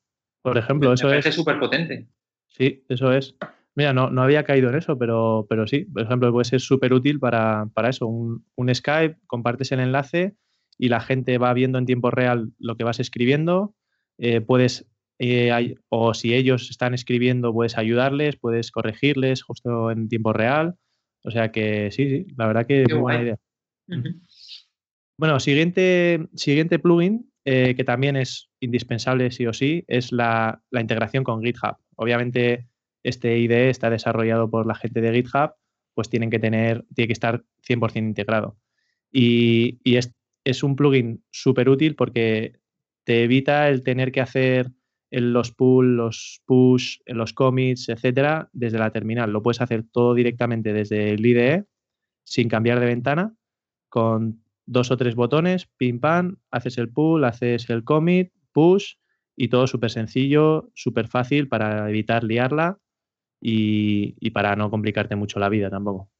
Por ejemplo, eso es. súper potente. Sí, eso es. Mira, no, no, había caído en eso, pero, pero sí, por ejemplo, puede ser súper útil para, eso. Un, un, Skype, compartes el enlace y la gente va viendo en tiempo real lo que vas escribiendo. Eh, puedes, eh, o si ellos están escribiendo, puedes ayudarles, puedes corregirles justo en tiempo real. O sea que sí, sí, la verdad que es muy buena idea. Bueno, siguiente, siguiente plugin eh, que también es indispensable sí o sí es la, integración con GitHub. Obviamente este IDE está desarrollado por la gente de GitHub, pues tienen que tener, tiene que estar 100% integrado. Y, y es, es un plugin súper útil porque te evita el tener que hacer los pull, los push, los commits, etcétera, desde la terminal. Lo puedes hacer todo directamente desde el IDE, sin cambiar de ventana, con dos o tres botones, pim pam, haces el pull, haces el commit, push y todo súper sencillo, súper fácil para evitar liarla y, y para no complicarte mucho la vida tampoco.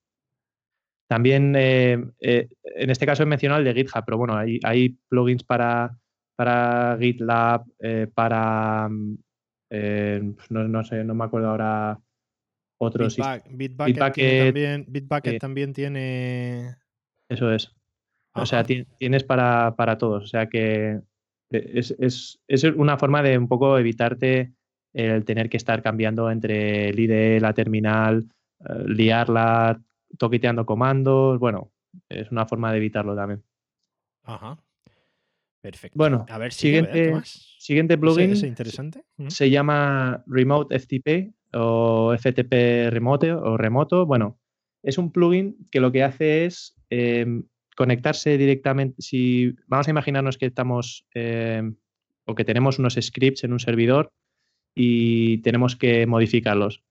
También, eh, eh, en este caso he mencionado el de GitHub, pero bueno, hay, hay plugins para, para GitLab, eh, para, no, sé, no me acuerdo ahora otros. Bitbucket, también, tiene... Eso es. O sea, tienes para, todos. O sea que es, es, una forma de un poco evitarte el tener que estar cambiando entre el IDE, la terminal, liarla, toqueteando comandos. Bueno, es una forma de evitarlo también. Ajá. Perfecto. Bueno, a ver, siguiente, siguiente plugin. ¿Es, interesante? Se llama Remote FTP o FTP remote o remoto. Bueno, es un plugin que lo que hace es em, conectarse directamente. Si vamos a imaginarnos que estamos em, o que tenemos unos scripts en un servidor y tenemos que modificarlos.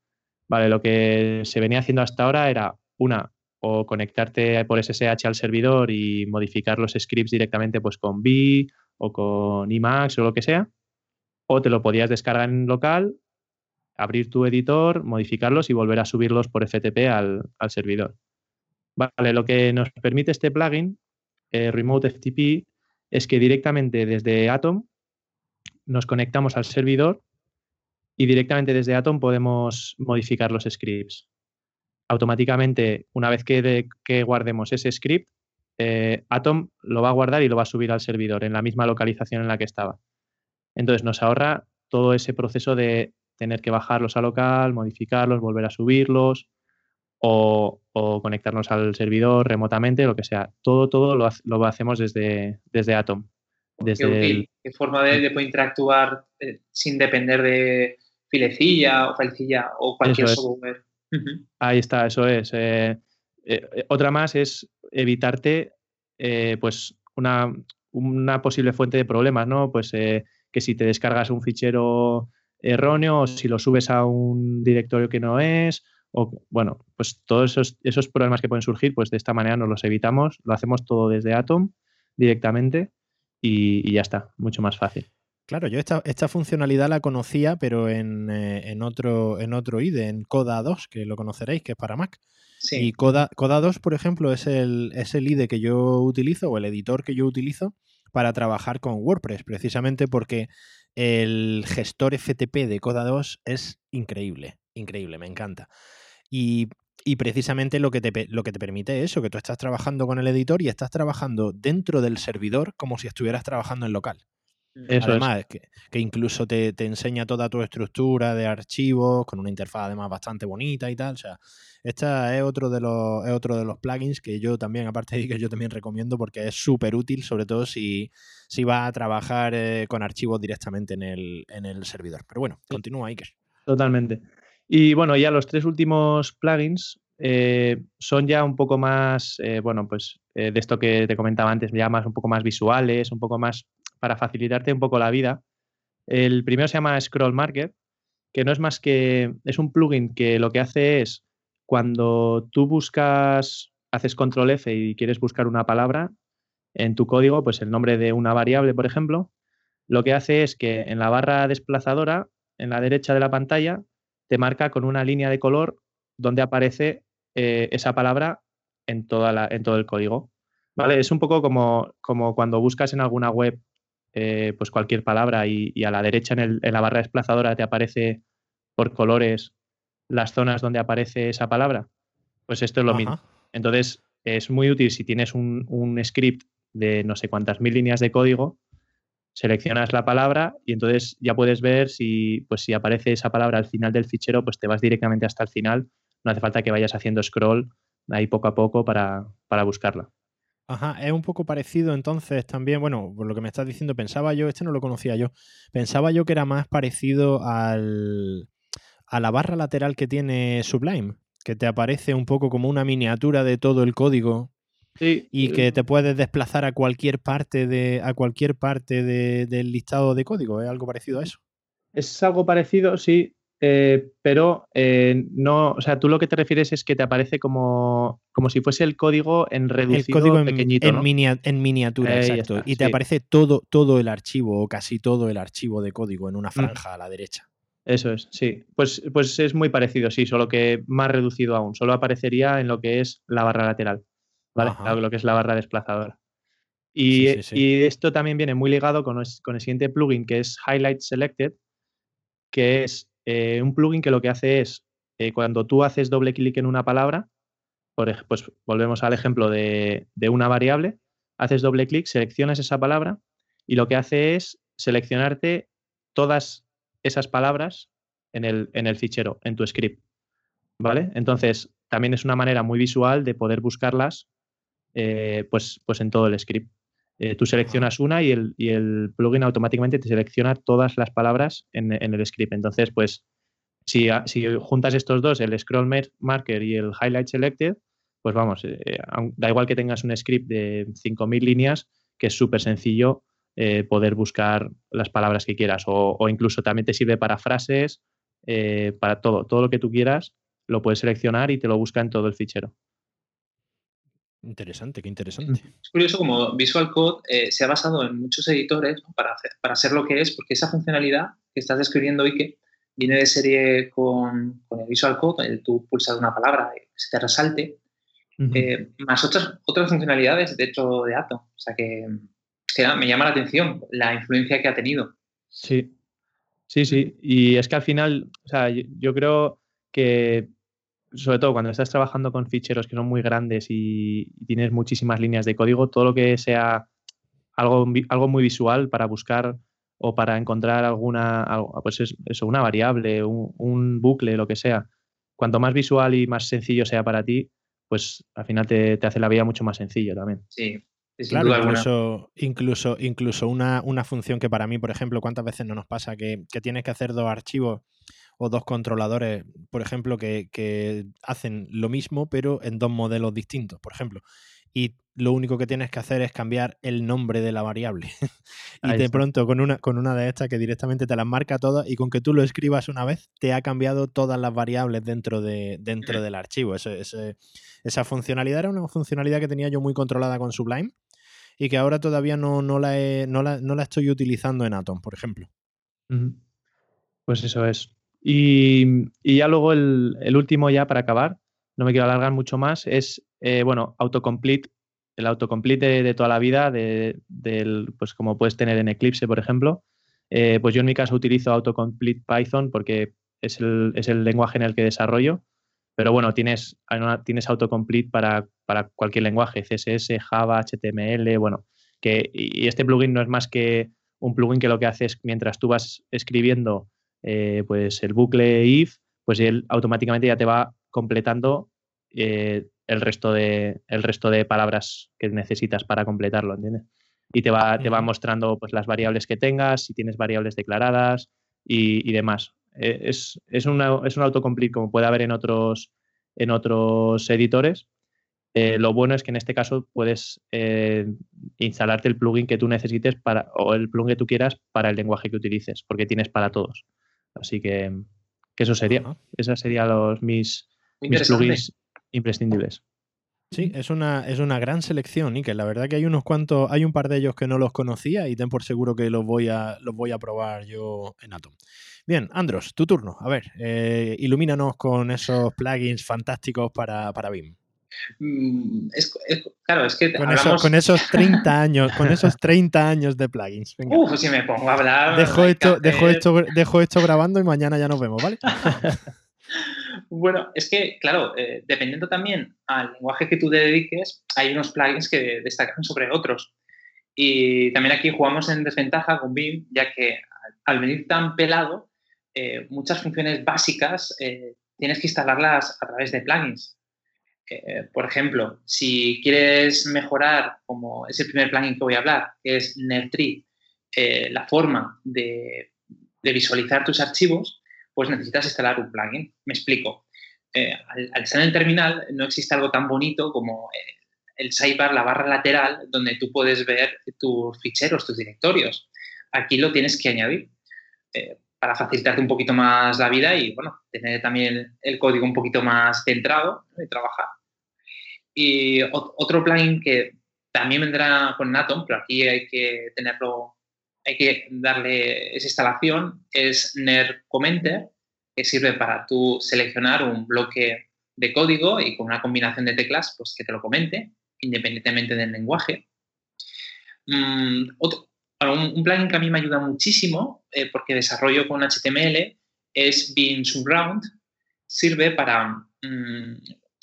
Vale, lo que se venía haciendo hasta ahora era una o conectarte por SSH al servidor y modificar los scripts directamente pues con B o con Emacs o lo que sea, o te lo podías descargar en local, abrir tu editor, modificarlos y volver a subirlos por FTP al, servidor. Vale, lo que nos permite este plugin, eh, Remote FTP, es que directamente desde Atom nos conectamos al servidor y directamente desde Atom podemos modificar los scripts. Automáticamente, una vez que, guardemos ese script, eh, Atom lo va a guardar y lo va a subir al servidor en la misma localización en la que estaba. Entonces nos ahorra todo ese proceso de tener que bajarlos a local, modificarlos, volver a subirlos o, conectarnos al servidor remotamente, lo que sea. Todo, todo lo, lo hacemos desde, desde Atom. Desde Qué forma de, poder interactuar eh, sin depender de filecilla o falecilla o cualquier software. Ahí está, eso es. Eh, eh, otra más es evitarte pues una, una, posible fuente de problemas, ¿no? Pues que si te descargas un fichero erróneo o si lo subes a un directorio que no es, o bueno, pues todos esos, esos problemas que pueden surgir, pues de esta manera nos los evitamos, lo hacemos todo desde Atom directamente y, ya está, mucho más fácil. Claro, yo esta, esta funcionalidad la conocía, pero en, eh, otro, en otro IDE, en Coda 2, que lo conoceréis, que es para Mac. Y Coda, Coda 2, por ejemplo, es el, es el IDE que yo utilizo o el editor que yo utilizo para trabajar con WordPress, precisamente porque el gestor FTP de Coda 2 es increíble, increíble, me encanta. Y y precisamente lo que, te, lo que te permite es eso, que tú estás trabajando con el editor y estás trabajando dentro del servidor como si estuvieras trabajando en local. Mm. Eso además, que, que, incluso te, enseña toda tu estructura de archivos con una interfaz además bastante bonita y tal. O sea, esta es otro de los, es otro de los plugins que yo también, aparte de que yo también recomiendo porque es súper útil, sobre todo si, si vas a trabajar eh, con archivos directamente en el, en el servidor. Pero bueno, continúa, Iker. Totalmente. Y bueno, ya los tres últimos plugins eh, son ya un poco más, eh, bueno, pues eh, de esto que te comentaba antes, ya más un poco más visuales, un poco más para facilitarte un poco la vida. El primero se llama Scroll Market, que no es más que, es un plugin que lo que hace es, cuando tú buscas, haces control F y quieres buscar una palabra en tu código, pues el nombre de una variable, por ejemplo, lo que hace es que en la barra desplazadora, en la derecha de la pantalla, te marca con una línea de color donde aparece eh, esa palabra en, toda la, en todo el código. ¿Vale? Es un poco como, como cuando buscas en alguna web eh, pues cualquier palabra y, a la derecha en, la barra desplazadora te aparece por colores las zonas donde aparece esa palabra. Pues esto es lo mismo. Entonces, es muy útil si tienes un, un, script de no sé cuántas mil líneas de código seleccionas la palabra y entonces ya puedes ver si, pues, si aparece esa palabra al final del fichero, pues te vas directamente hasta el final. No hace falta que vayas haciendo scroll ahí poco a poco para, buscarla. Ajá, es un poco parecido entonces también, bueno, por lo que me estás diciendo, pensaba yo, este no lo conocía yo, pensaba yo que era más parecido al, a la barra lateral que tiene Sublime, que te aparece un poco como una miniatura de todo el código y que te puedes desplazar a cualquier parte de a cualquier parte del listado de código. ¿Es algo parecido a eso? Es algo parecido, sí, eh, pero eh, no, o sea, tú lo que te refieres es que te aparece como, como si fuese el código en reducido, el código en, pequeñito, en, miniatura, exacto. y te aparece todo, todo el archivo o casi todo el archivo de código en una mm. franja a la derecha. Eso es, sí. Pues, pues es muy parecido, sí, solo que más reducido aún. Solo aparecería en lo que es la barra lateral. ¿Vale? Lo que es la barra desplazadora. Y, esto también viene muy ligado con, el siguiente plugin que es Highlight Selected, que es eh, un plugin que lo que hace es, eh, cuando tú haces doble clic en una palabra, por, pues volvemos al ejemplo de, una variable, haces doble clic, seleccionas esa palabra y lo que hace es seleccionarte todas esas palabras en el, en el fichero, en tu script. ¿Vale? Entonces, también es una manera muy visual de poder buscarlas eh, pues, pues en todo el script. Eh, tú seleccionas una y el, y el, plugin automáticamente te selecciona todas las palabras en, el script. Entonces, pues Si, si juntas estos dos, el scroll marker y el highlight selected, pues vamos, eh, da igual que tengas un script de 5.000 líneas, que es súper sencillo poder buscar las palabras que quieras. O, incluso también te sirve para frases, para todo. Todo lo que tú quieras, lo puedes seleccionar y te lo busca en todo el fichero. Interesante, qué interesante. Es curioso como Visual Code eh, se ha basado en muchos editores para, hacer, para ser lo que es, porque esa funcionalidad que estás describiendo que viene de serie con, el Visual Code, el tú pulsas una palabra y se te resalte, eh, más otras, otras funcionalidades dentro de Atom. O sea que, me llama la atención la influencia que ha tenido. Sí, sí, sí. Y es que al final, o sea, yo creo que sobre todo cuando estás trabajando con ficheros que son muy grandes y, tienes muchísimas líneas de código, todo lo que sea algo, algo muy visual para buscar o para encontrar alguna, pues eso, una variable, un, bucle, lo que sea, cuanto más visual y más sencillo sea para ti, pues al final te, hace la vida mucho más sencillo también. Sí. Claro, incluso, incluso, incluso una, una, función que para mí, por ejemplo, ¿cuántas veces no nos pasa que, que tienes que hacer dos archivos o dos controladores, por ejemplo, que, hacen lo mismo, pero en dos modelos distintos, por ejemplo. Y lo único que tienes que hacer es cambiar el nombre de la variable. y de pronto con una, con una de estas que directamente te las marca todas y con que tú lo escribas una vez, te ha cambiado todas las variables dentro, de, dentro del archivo. esa funcionalidad era una funcionalidad que tenía yo muy controlada con Sublime y que ahora todavía no, no, la, no, la, estoy utilizando en Atom, por ejemplo. Pues eso es. Y, ya luego el, último ya para acabar, no me quiero alargar mucho más, es, eh, bueno, autocomplete, el autocomplete de, toda la vida, de, del, pues como puedes tener en Eclipse, por ejemplo. Eh, pues yo en mi caso utilizo autocomplete Python porque es el, es el, lenguaje en el que desarrollo, pero bueno, tienes, tienes autocomplete para, para cualquier lenguaje, CSS, Java, HTML, bueno, que, y este plugin no es más que un plugin que lo que hace es mientras tú vas escribiendo eh, pues el bucle if, pues él automáticamente ya te va completando eh, el, resto de, el resto de palabras que necesitas para completarlo, ¿entiendes? Y te va, te va mostrando pues, las variables que tengas, si tienes variables declaradas y, demás. Eh, es, es, una, es un autocomplete como puede haber en otros, en otros editores. lo bueno es que en este caso puedes instalarte el plugin que tú necesites para, o el plugin que tú quieras para el lenguaje que utilices, porque tienes para todos. Así que, eso sería. Esos serían los, mis, mis plugins imprescindibles. Sí, es una, es una gran selección, y que la verdad que hay unos cuantos, hay un par de ellos que no los conocía y ten por seguro que los voy a, los voy a probar yo en Atom. Bien, Andros, tu turno. A ver, eh, ilumínanos con esos plugins fantásticos para, para BIM. Mm, claro, es que con, esos 30 años, con esos 30 años de plugins. Uf, si me pongo a hablar. Dejo esto, dejo, esto, dejo esto grabando y mañana ya nos vemos, ¿vale? bueno, es que, claro, eh, dependiendo también al lenguaje que tú dediques, hay unos plugins que destacan sobre otros. Y también aquí jugamos en desventaja con BIM, ya que al venir tan pelado, eh, muchas funciones básicas eh, tienes que instalarlas a través de plugins. Eh, por ejemplo, si quieres mejorar, como es el primer plugin que voy a hablar, que es NerdTree, eh, la forma de, visualizar tus archivos, pues necesitas instalar un plugin. Me explico. Eh, al, estar en el terminal no existe algo tan bonito como el sidebar, la barra lateral, donde tú puedes ver tus ficheros, tus directorios. Aquí lo tienes que añadir para facilitarte un poquito más la vida y, bueno, tener también el código un poquito más centrado y trabajar. Y otro plugin que también vendrá con Atom, pero aquí hay que tenerlo, hay que darle esa instalación, es NER Commenter, que sirve para tú seleccionar un bloque de código y con una combinación de teclas, pues que te lo comente, independientemente del lenguaje. Mm, un, plugin que a mí me ayuda muchísimo, eh, porque desarrollo con HTML, es Beam Surround. Sirve para, mm,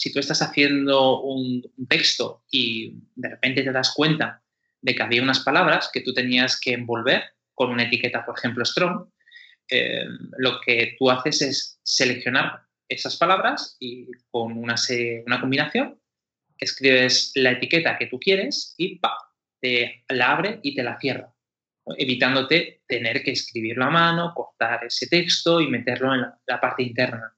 si tú estás haciendo un, texto y de repente te das cuenta de que había unas palabras que tú tenías que envolver con una etiqueta, por ejemplo, strong, eh, lo que tú haces es seleccionar esas palabras y con una, una combinación escribes la etiqueta que tú quieres y ¡pa! te la abre y te la cierra. evitándote tener que escribirlo a mano, cortar ese texto y meterlo en la, parte interna.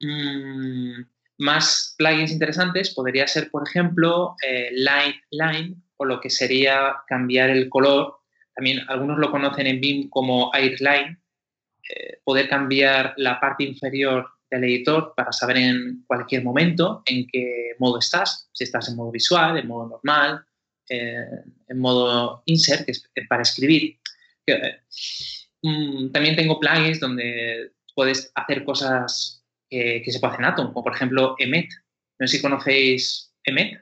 Mm, más plugins interesantes podría ser, por ejemplo, eh, Line Line o lo que sería cambiar el color. También algunos lo conocen en BIM como Airline. Eh, poder cambiar la parte inferior del editor para saber en cualquier momento en qué modo estás, si estás en modo visual, en modo normal, en modo insert, que es para escribir. Mm, también tengo plugins donde puedes hacer cosas que, se pueden hacer en Atom, como por ejemplo Emet. No sé si conocéis Emet.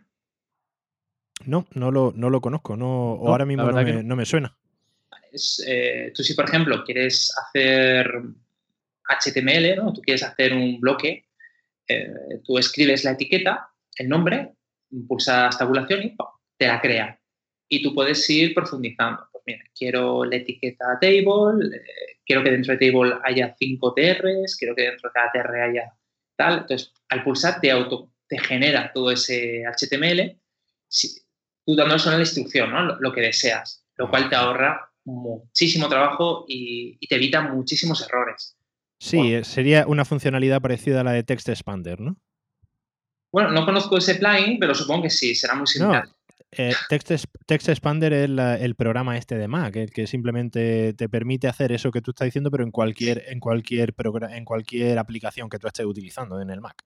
No, no lo, no lo conozco, no, o ahora mismo no me, suena. Eh, tú si, por ejemplo, quieres hacer HTML, ¿no? tú quieres hacer un bloque, eh, tú escribes la etiqueta, el nombre, pulsas tabulación y te la crea. Y tú puedes ir profundizando. Pues mira, quiero la etiqueta table, eh, quiero que dentro de table haya cinco TRs, quiero que dentro de cada TR haya tal. Entonces, al pulsar te auto, te genera todo ese HTML, tú dándole solo la instrucción, ¿no? lo, que deseas, lo cual te ahorra muchísimo trabajo y, te evita muchísimos errores. Sí, eh, sería una funcionalidad parecida a la de Text Expander, ¿no? Bueno, no conozco ese plugin, pero supongo que sí, será muy similar. Eh, Text, Text, Expander es el programa este de Mac, el que simplemente te permite hacer eso que tú estás diciendo, pero en cualquier, en cualquier, en cualquier aplicación que tú estés utilizando en el Mac.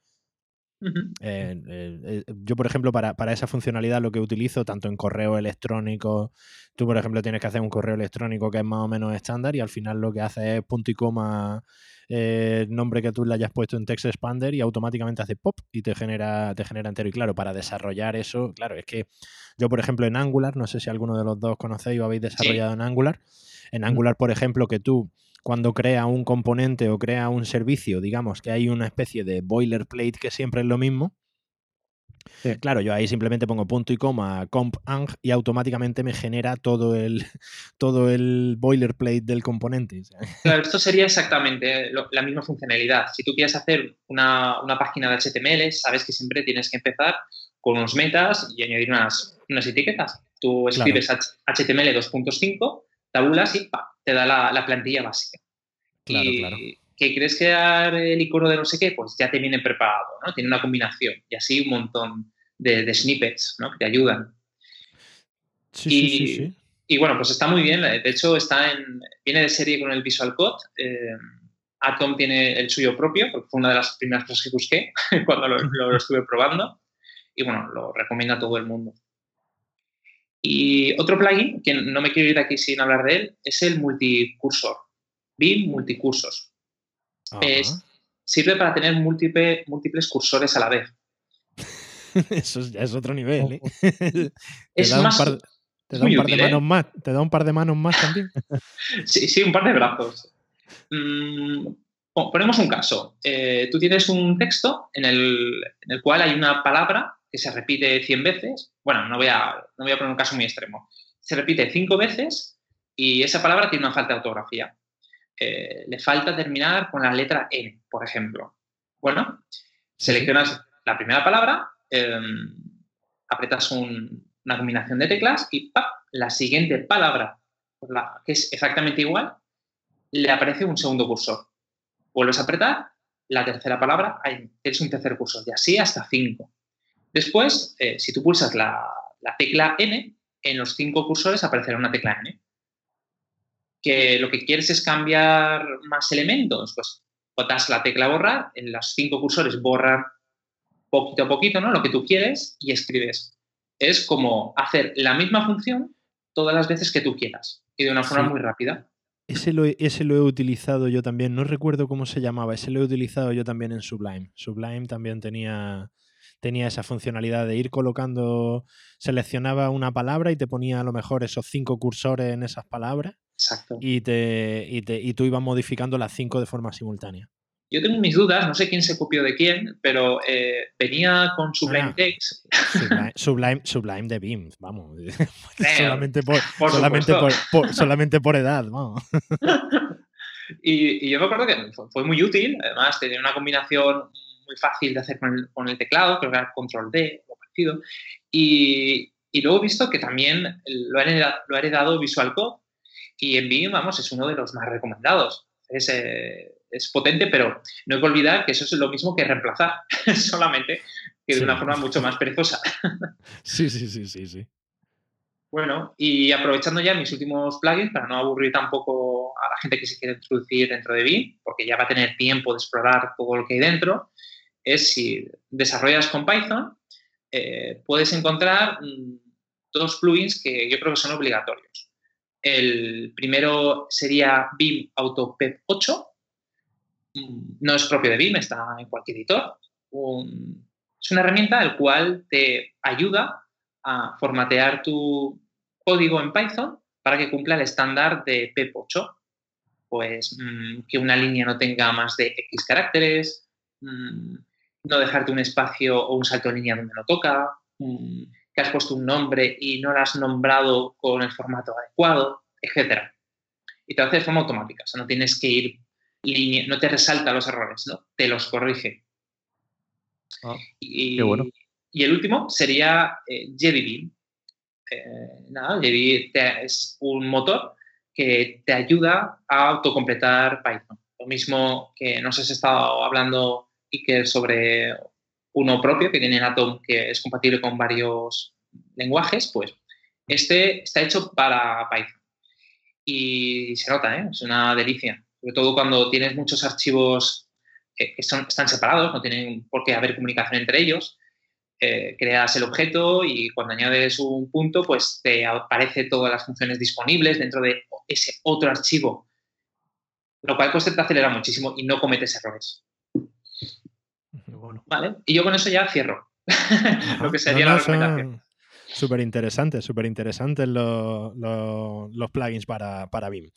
Eh, eh, yo, por ejemplo, para, para, esa funcionalidad lo que utilizo, tanto en correo electrónico, tú, por ejemplo, tienes que hacer un correo electrónico que es más o menos estándar y al final lo que hace es punto y coma el nombre que tú le hayas puesto en Text Expander y automáticamente hace pop y te genera, te genera entero. Y claro, para desarrollar eso, claro, es que yo, por ejemplo, en Angular, no sé si alguno de los dos conocéis o habéis desarrollado en Angular. En Angular, por ejemplo, que tú cuando crea un componente o crea un servicio, digamos que hay una especie de boilerplate que siempre es lo mismo. Claro, yo ahí simplemente pongo punto y coma, comp ang y automáticamente me genera todo el, todo el boilerplate del componente. Claro, esto sería exactamente la misma funcionalidad. Si tú quieres hacer una, una, página de HTML, sabes que siempre tienes que empezar con unos metas y añadir unas, unas etiquetas. Tú escribes HTML 2.5, tabulas y te da la, plantilla básica. Claro, y claro. que quieres crear el icono de no sé qué, pues ya te viene preparado, ¿no? Tiene una combinación y así un montón de, snippets, ¿no? Que te ayudan. Sí, y, sí, sí, Y bueno, pues está muy bien. De hecho, está en, viene de serie con el Visual Code. Eh, Atom tiene el suyo propio, porque fue una de las primeras cosas que busqué cuando lo estuve probando y bueno, lo recomiendo a todo el mundo. Y otro plugin, que no me quiero ir de aquí sin hablar de él, es el multicursor, BIM multicursos. sirve para tener múltiple, múltiples cursores a la vez. Eso ya es otro nivel. ¿eh? es más, te da un par de ¿eh? manos más. Te da un par de manos más también. sí, sí, un par de brazos. Mm, ponemos un caso. Eh, tú tienes un texto en el, en el, cual hay una palabra que se repite 100 veces, bueno, no voy, a, no voy a poner un caso muy extremo, se repite 5 veces y esa palabra tiene una falta de ortografía. Eh, le falta terminar con la letra N, por ejemplo. Bueno, seleccionas la primera palabra, em, apretas una combinación de teclas y ¡pap! la siguiente palabra, que es exactamente igual, le aparece un segundo cursor. Vuelves a apretar, la tercera palabra, tienes un tercer cursor y así hasta 5. Después, eh, si tú pulsas la, tecla N, en los cinco cursores aparecerá una tecla N. Que lo que quieres es cambiar más elementos, pues botas la tecla borrar, en los cinco cursores borran poquito a poquito ¿no? lo que tú quieres y escribes. Es como hacer la misma función todas las veces que tú quieras y de una forma muy rápida. Ese lo, ese lo, he utilizado yo también, no recuerdo cómo se llamaba, ese lo he utilizado yo también en Sublime. Sublime también tenía, tenía esa funcionalidad de ir colocando, seleccionaba una palabra y te ponía a lo mejor esos cinco cursores en esas palabras. Exacto. Y, te, y, te, y tú ibas modificando las cinco de forma simultánea. Yo tengo mis dudas, no sé quién se copió de quién, pero eh, venía con Sublime Text. Sublime, Sublime, de BIM, vamos. solamente, por, solamente, por, solamente por edad, vamos. y, y, yo me acuerdo que fue muy útil, además tenía una combinación muy fácil de hacer con el, teclado, creo que era control D o parecido. Y, Y luego he visto que también lo ha heredado, lo ha heredado Visual Code y en Vim, vamos, es uno de los más recomendados. Es, eh, es, potente, pero no hay que olvidar que eso es lo mismo que reemplazar, solamente que de una forma mucho más perezosa. sí, sí, sí, sí, sí. Bueno, y aprovechando ya mis últimos plugins para no aburrir tampoco a la gente que se quiere introducir dentro de Vim, porque ya va a tener tiempo de explorar todo lo que hay dentro, es si desarrollas con Python, eh, puedes encontrar mm, dos plugins que yo creo que son obligatorios. El primero sería Vim AutoPep 8. Mm, no es propio de Vim, está en cualquier editor. es una herramienta el cual te ayuda a formatear tu código en Python para que cumpla el estándar de PEP8. Pues mm, que una línea no tenga más de X caracteres, no dejarte un espacio o un salto de línea donde no toca, que has puesto un nombre y no lo has nombrado con el formato adecuado, etc. Y te lo hace de forma automática, o sea, no tienes que ir línea, no te resalta los errores, ¿no? te los corrige. Ah, y, qué bueno. y el último sería eh, JDB. Eh, nada, es un motor que te ayuda a autocompletar Python. Lo mismo que nos has estado hablando y que sobre uno propio que tiene en Atom que es compatible con varios lenguajes, pues este está hecho para Python. Y se nota, ¿eh? es una delicia. Sobre todo cuando tienes muchos archivos que están separados, no tienen por qué haber comunicación entre ellos. Eh, creas el objeto y cuando añades un punto, pues te aparece todas las funciones disponibles dentro de ese otro archivo, lo cual pues te acelera muchísimo y no cometes errores. Vale, y yo con eso ya cierro. lo que sería la recomendación. Súper interesantes, súper interesantes los, plugins para, para BIM.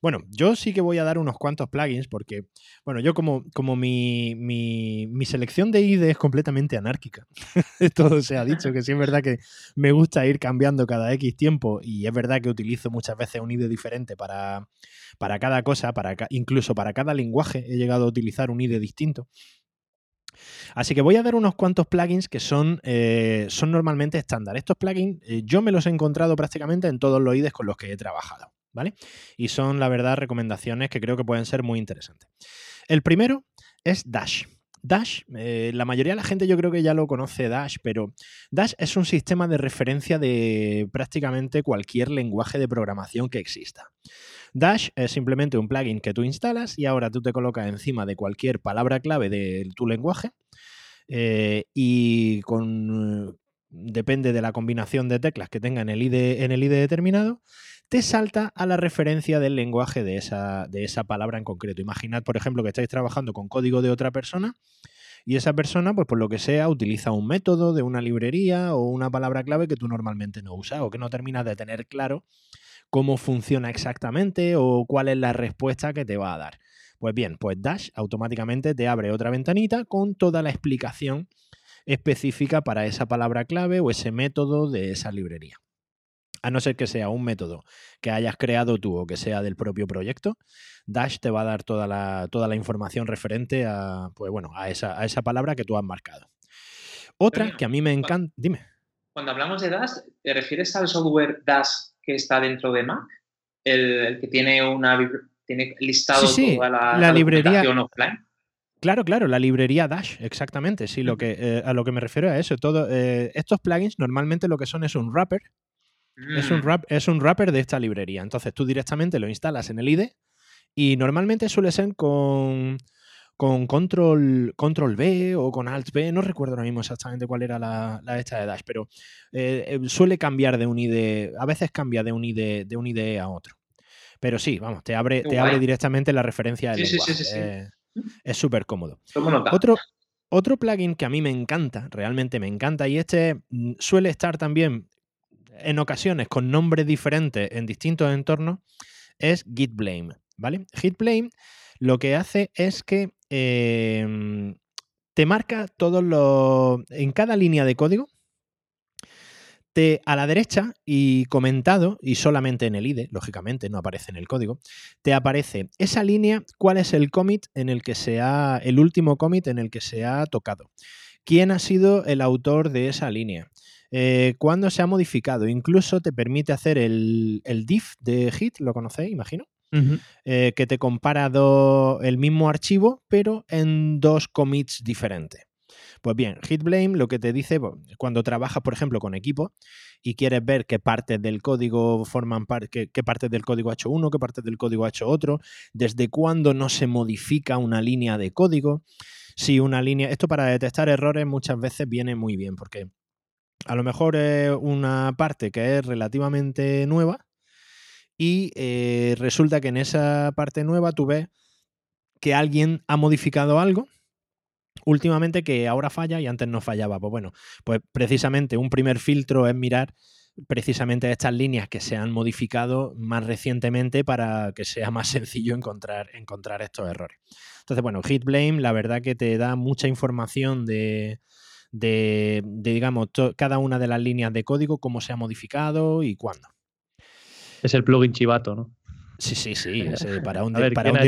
Bueno, yo sí que voy a dar unos cuantos plugins porque, bueno, yo como, como mi, mi, selección de IDE es completamente anárquica. Todo se ha dicho, que sí es verdad que me gusta ir cambiando cada X tiempo y es verdad que utilizo muchas veces un IDE diferente para, para cada cosa, para, incluso para cada lenguaje he llegado a utilizar un IDE distinto. Así que voy a dar unos cuantos plugins que son, eh, son normalmente estándar. Estos plugins eh, yo me los he encontrado prácticamente en todos los IDEs con los que he trabajado, ¿vale? Y son, la verdad, recomendaciones que creo que pueden ser muy interesantes. El primero es Dash. Dash, eh, la mayoría de la gente yo creo que ya lo conoce Dash, pero Dash es un sistema de referencia de prácticamente cualquier lenguaje de programación que exista. Dash es simplemente un plugin que tú instalas y ahora tú te colocas encima de cualquier palabra clave de tu lenguaje eh, y con depende de la combinación de teclas que tenga en el ID, en el determinado, te salta a la referencia del lenguaje de esa, de esa palabra en concreto. Imaginad, por ejemplo, que estáis trabajando con código de otra persona y esa persona, pues por lo que sea, utiliza un método de una librería o una palabra clave que tú normalmente no usas o que no terminas de tener claro cómo funciona exactamente o cuál es la respuesta que te va a dar. Pues bien, pues Dash automáticamente te abre otra ventanita con toda la explicación específica para esa palabra clave o ese método de esa librería. A no ser que sea un método que hayas creado tú o que sea del propio proyecto, Dash te va a dar toda la, toda la información referente a, pues bueno, a, esa, a esa palabra que tú has marcado. Otra que a mí me encanta. Dime. Cuando hablamos de Dash, ¿te refieres al software Dash que está dentro de Mac, el, que tiene una tiene listado toda la, librería offline. Claro, claro, la librería Dash, exactamente. Sí, lo que, eh, a lo que me refiero a eso. Todo, eh, estos plugins normalmente lo que son es un wrapper. Es, un mm. es un wrapper de esta librería. Entonces tú directamente lo instalas en el IDE y normalmente suele ser con con control, control B o con Alt B, no recuerdo ahora mismo exactamente cuál era la, la esta de Dash, pero eh, eh, suele cambiar de un IDE, a veces cambia de un IDE, de un IDE a otro. Pero sí, vamos, te abre, te abre directamente la referencia del lenguaje. Eh, es súper cómodo. Otro, otro plugin que a mí me encanta, realmente me encanta, y este mm, suele estar también en ocasiones con nombres diferentes en distintos entornos, es GitBlame. ¿Vale? GitBlame lo que hace es que Em, te marca todos los. En cada línea de código, te, a la derecha y comentado, y solamente en el IDE, lógicamente, no aparece en el código, te aparece esa línea, cuál es el commit en el que se ha. el último commit en el que se ha tocado. ¿Quién ha sido el autor de esa línea? eh, cuando se ha modificado. Incluso te permite hacer el, el diff de Git, ¿lo conocéis, imagino? Eh, que te compara el mismo archivo, pero en dos commits diferentes. Pues bien, HitBlame lo que te dice cuando trabajas, por ejemplo, con equipo y quieres ver qué partes del código forman parte, qué, partes del código ha hecho uno, qué partes del código ha hecho otro, desde cuándo no se modifica una línea de código. Si una línea. Esto para detectar errores muchas veces viene muy bien, porque a lo mejor es una parte que es relativamente nueva y eh, resulta que en esa parte nueva tú ves que alguien ha modificado algo últimamente que ahora falla y antes no fallaba. Pues bueno, pues precisamente un primer filtro es mirar precisamente estas líneas que se han modificado más recientemente para que sea más sencillo encontrar, encontrar estos errores. Entonces, bueno, HitBlame la verdad que te da mucha información de, de, digamos, cada una de las líneas de código, cómo se ha modificado y cuándo. Es el plugin chivato, ¿no? Sí, sí, sí. para un, para un,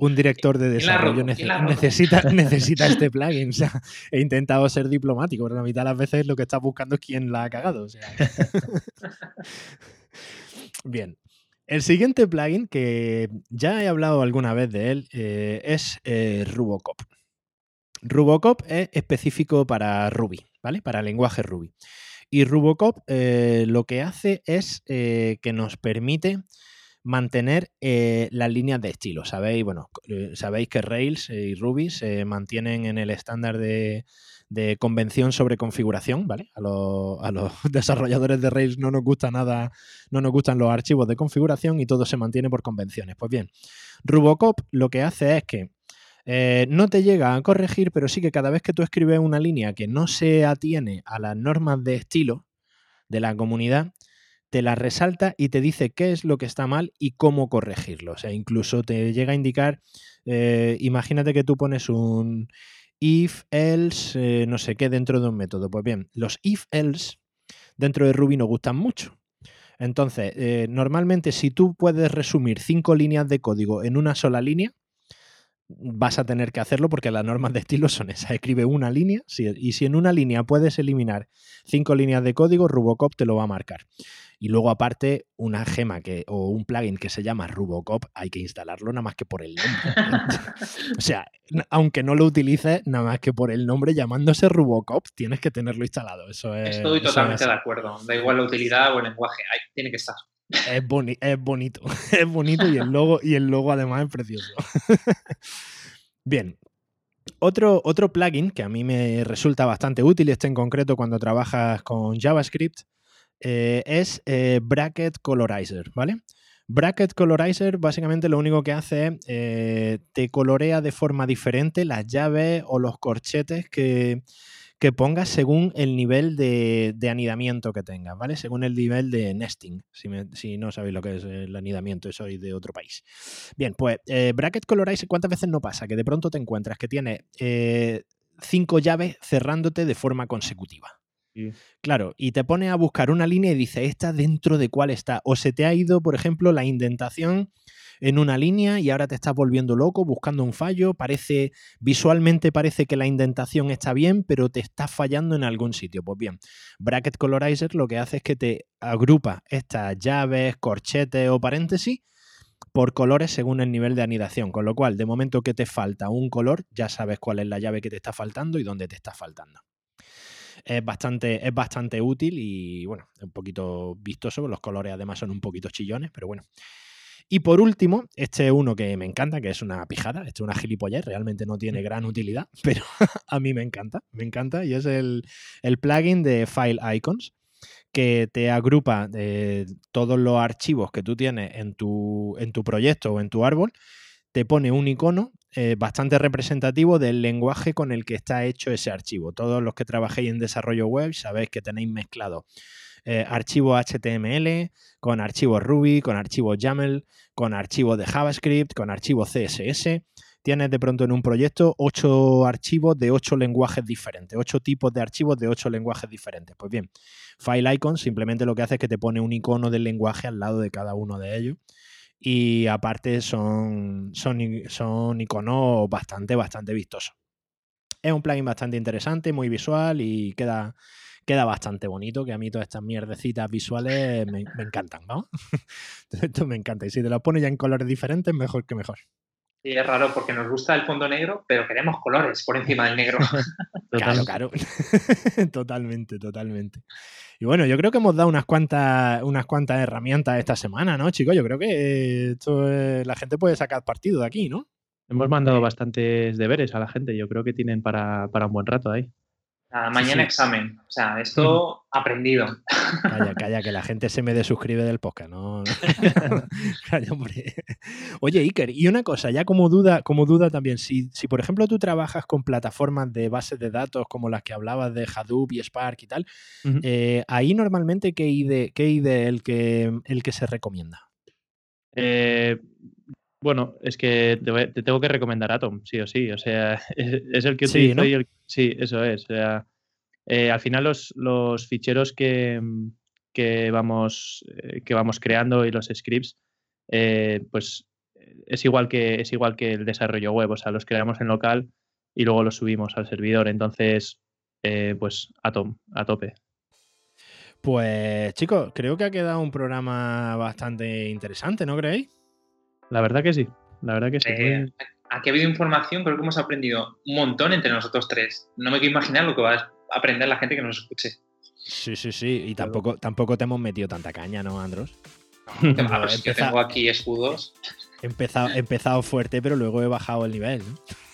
un director de desarrollo necesita, necesita este plugin. O sea, he intentado ser diplomático, pero la mitad de las veces lo que estás buscando es quién la ha cagado. Bien. El siguiente plugin, que ya he hablado alguna vez de él, eh, es eh, Rubocop. Rubocop es específico para Ruby, ¿vale? Para el lenguaje Ruby. Y Rubocop eh, lo que hace es que nos permite mantener eh, las líneas de estilo. Sabéis, bueno, eh, sabéis que Rails y Ruby se mantienen en el estándar de, convención sobre configuración, ¿vale? A los, desarrolladores de Rails no nos gusta nada, no nos gustan los archivos de configuración y todo se mantiene por convenciones. Pues bien, Rubocop lo que hace es que eh, no te llega a corregir, pero sí que cada vez que tú escribes una línea que no se atiene a las normas de estilo de la comunidad, te la resalta y te dice qué es lo que está mal y cómo corregirlo. O sea, incluso te llega a indicar, eh, imagínate que tú pones un if, else, eh, no sé qué dentro de un método. Pues bien, los if, else dentro de Ruby no gustan mucho. Entonces, normalmente si tú puedes resumir cinco líneas de código en una sola línea, vas a tener que hacerlo porque las normas de estilo son esas. Escribe una línea y si en una línea puedes eliminar cinco líneas de código, Rubocop te lo va a marcar. Y luego, aparte, una gema que, o un plugin que se llama Rubocop, hay que instalarlo nada más que por el nombre. o sea, aunque no lo utilices, nada más que por el nombre llamándose Rubocop, tienes que tenerlo instalado. Eso es, Estoy totalmente de acuerdo. Da igual la utilidad o el lenguaje, tiene que estar. Es, es bonito, es bonito y el logo, y el logo además es precioso. Bien, otro, otro, plugin que a mí me resulta bastante útil, este en concreto cuando trabajas con JavaScript, eh, es eh, Bracket Colorizer, ¿vale? Bracket Colorizer básicamente lo único que hace es eh, te colorea de forma diferente las llaves o los corchetes que, pongas según el nivel de, anidamiento que tengas, ¿vale? Según el nivel de nesting, si, no sabéis lo que es el anidamiento, soy de otro país. Bien, pues Bracket Colorizer, ¿cuántas veces no pasa? Que de pronto te encuentras que tiene cinco llaves cerrándote de forma consecutiva. Claro, y te pone a buscar una línea y dice, ¿esta dentro de cuál está? O se te ha ido, por ejemplo, la indentación en una línea y ahora te estás volviendo loco buscando un fallo. Parece, visualmente parece que la indentación está bien, pero te está fallando en algún sitio. Pues bien, Bracket Colorizer lo que hace es que te agrupa estas llaves, corchetes o paréntesis por colores según el nivel de anidación, con lo cual, de momento que te falta un color, ya sabes cuál es la llave que te está faltando y dónde te está faltando es bastante, es bastante útil y bueno, un poquito vistoso. Los colores además son un poquito chillones, pero bueno. Y por último, este es uno que me encanta, que es una pijada, este es una gilipollez, realmente no tiene gran utilidad, pero a mí me encanta, me encanta, y es el, plugin de File Icons, que te agrupa eh, todos los archivos que tú tienes en tu, en tu proyecto o en tu árbol, te pone un icono eh, bastante representativo del lenguaje con el que está hecho ese archivo. Todos los que trabajéis en desarrollo web sabéis que tenéis mezclado eh, archivos HTML con archivos Ruby, con archivos YAML, con archivos de JavaScript, con archivos CSS. Tienes de pronto en un proyecto ocho archivos de ocho lenguajes diferentes, ocho tipos de archivos de ocho lenguajes diferentes. Pues bien, File Icon simplemente lo que hace es que te pone un icono del lenguaje al lado de cada uno de ellos y aparte son, son, son iconos bastante, bastante vistosos. es un plugin bastante interesante, muy visual y queda, queda bastante bonito, que a mí todas estas mierdecitas visuales me, me encantan, ¿no? Esto me encanta. Y si te lo pones ya en colores diferentes, mejor que mejor. Y es raro porque nos gusta el fondo negro, pero queremos colores por encima del negro. claro, claro. totalmente, totalmente. Y bueno, yo creo que hemos dado unas cuantas, unas cuantas herramientas esta semana, ¿no, chicos? Yo creo que esto la gente puede sacar partido de aquí, ¿no? Hemos mandado bastantes deberes a la gente. Yo creo que tienen para, para un buen rato ahí mañana examen. O sea, esto aprendido. Calla, calla, que la gente se me desuscribe del podcast, ¿no? calla, hombre. Oye, Iker, y una cosa, ya como duda, como duda también, si, si por ejemplo tú trabajas con plataformas de bases de datos como las que hablabas de Hadoop y Spark y tal, eh, ahí normalmente ¿qué IDE, qué IDE el que el que se recomienda? Eh, bueno, es que te, tengo que recomendar Atom, sí o sí. O sea, es, el que sí, y el, sí, eso es. O sea, eh, al final los, los ficheros que, que, vamos, eh, que vamos creando y los scripts, eh, pues es igual, que, es igual que el desarrollo web. O sea, los creamos en local y luego los subimos al servidor. Entonces, pues Atom, a tope. Pues chicos, creo que ha quedado un programa bastante interesante, ¿no creéis? La verdad que sí, la verdad que sí. aquí ha habido información, creo que hemos aprendido un montón entre nosotros tres. No me quiero imaginar lo que va a aprender la gente que nos escuche. Sí, sí, sí. Y tampoco, tampoco te hemos metido tanta caña, ¿no, Andros? No, tengo aquí escudos. He empezado, he empezado fuerte, pero luego he bajado el nivel.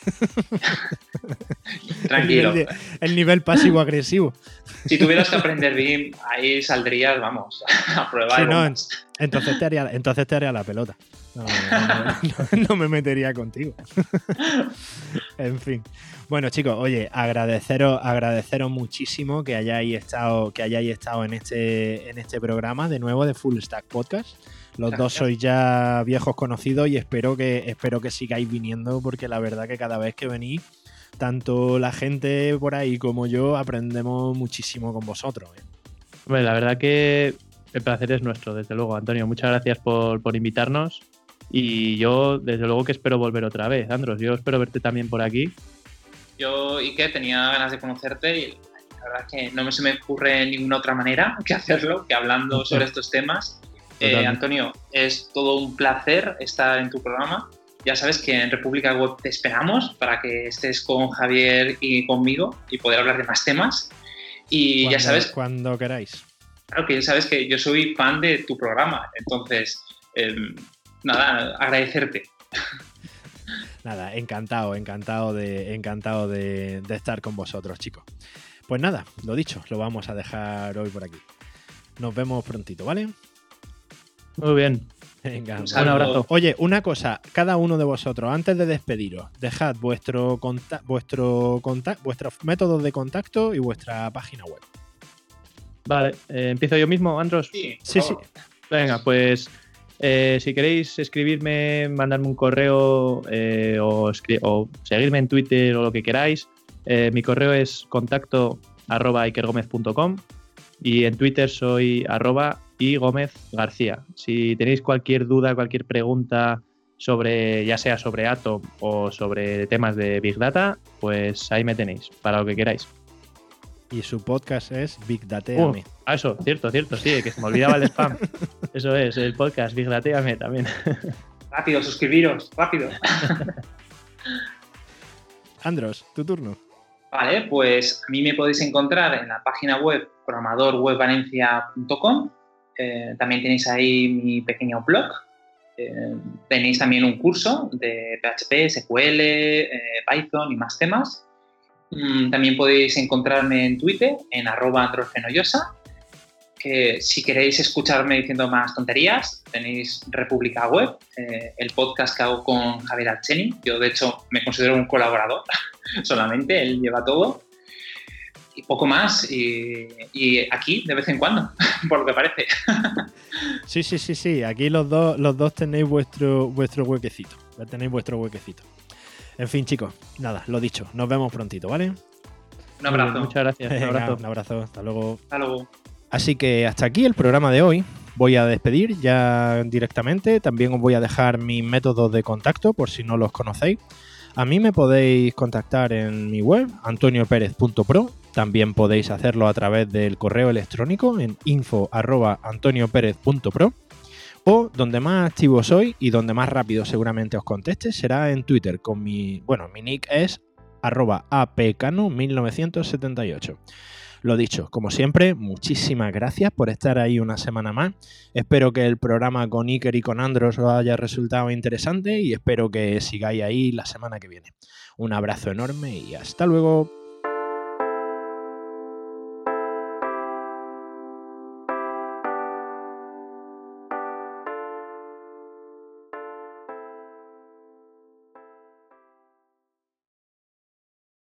Tranquilo. El nivel, pasivo-agresivo. Si tuvieras que aprender bien, ahí saldrías, vamos, a prueba. entonces, te haría, entonces te haría la pelota. No, me metería contigo. en fin. Bueno, chicos, oye, agradeceros, agradeceros muchísimo que hayáis estado, que hayáis estado en este, en este programa de nuevo de Full Stack Podcast. Los dos sois ya viejos conocidos y espero que, espero que sigáis viniendo porque la verdad que cada vez que venís, tanto la gente por ahí como yo aprendemos muchísimo con vosotros. ¿eh? la verdad que el placer es nuestro, desde luego, Antonio. Muchas gracias por, por invitarnos y yo, desde luego, que espero volver otra vez. Andros, yo espero verte también por aquí. Yo, y que tenía ganas de conocerte y la verdad es que no se me ocurre ninguna otra manera que hacerlo que hablando sobre estos temas. Eh, Antonio, es todo un placer estar en tu programa. Ya sabes que en República Web te esperamos para que estés con Javier y conmigo y poder hablar de más temas. Y ya sabes. Cuando queráis. Claro que ya sabes que yo soy fan de tu programa. Entonces, em, nada, agradecerte. Nada, encantado, encantado de, encantado de, estar con vosotros, chicos. Pues nada, lo dicho, lo vamos a dejar hoy por aquí. Nos vemos prontito, ¿vale? Muy bien. Venga, un, abrazo. Oye, una cosa, cada uno de vosotros, antes de despediros, dejad vuestro vuestro vuestros métodos de contacto y vuestra página web. Vale, eh, empiezo yo mismo, Andros. Sí, sí, sí. Venga, pues eh, si queréis escribirme, mandarme un correo eh, o, seguirme en Twitter o lo que queráis, eh, mi correo es contacto arroba y en Twitter soy arroba y Gómez García. Si tenéis cualquier duda, cualquier pregunta sobre, ya sea sobre Atom o sobre temas de Big Data, pues ahí me tenéis, para lo que queráis y su podcast es Big Dateame. ah, eso, cierto, cierto, sí, que se me olvidaba el spam. Eso es, el podcast Big Dateame también. Rápido, suscribiros, rápido. Andros, tu turno. Vale, pues a mí me podéis encontrar en la página web programadorwebvalencia.com. Eh, también tenéis ahí mi pequeño blog. Eh, tenéis también un curso de PHP, SQL, eh, Python y más temas. Mm, también podéis encontrarme en Twitter, en arroba androfenoyosa, que si queréis escucharme diciendo más tonterías, tenéis República Web, el podcast que hago con Javier Alcheni. Yo, de hecho, me considero un colaborador solamente, él lleva todo. Y poco más, y, aquí de vez en cuando, por lo que parece. sí, sí, sí, sí. Aquí los dos, los dos tenéis vuestro, vuestro huequecito. Tenéis vuestro huequecito. En fin, chicos, nada, lo dicho, nos vemos prontito, ¿vale? Un abrazo. muchas gracias. un abrazo. Un abrazo, hasta luego. Hasta luego. Así que hasta aquí el programa de hoy. Voy a despedir ya directamente. También os voy a dejar mis métodos de contacto por si no los conocéis. A mí me podéis contactar en mi web, antonioperez.pro. También podéis hacerlo a través del correo electrónico en info.antonioperez.pro. O donde más activo soy y donde más rápido seguramente os conteste será en Twitter con mi, bueno, mi nick es arroba apcano1978. Lo dicho, como siempre, muchísimas gracias por estar ahí una semana más. Espero que el programa con Iker y con Andros os haya resultado interesante y espero que sigáis ahí la semana que viene. Un abrazo enorme y hasta luego.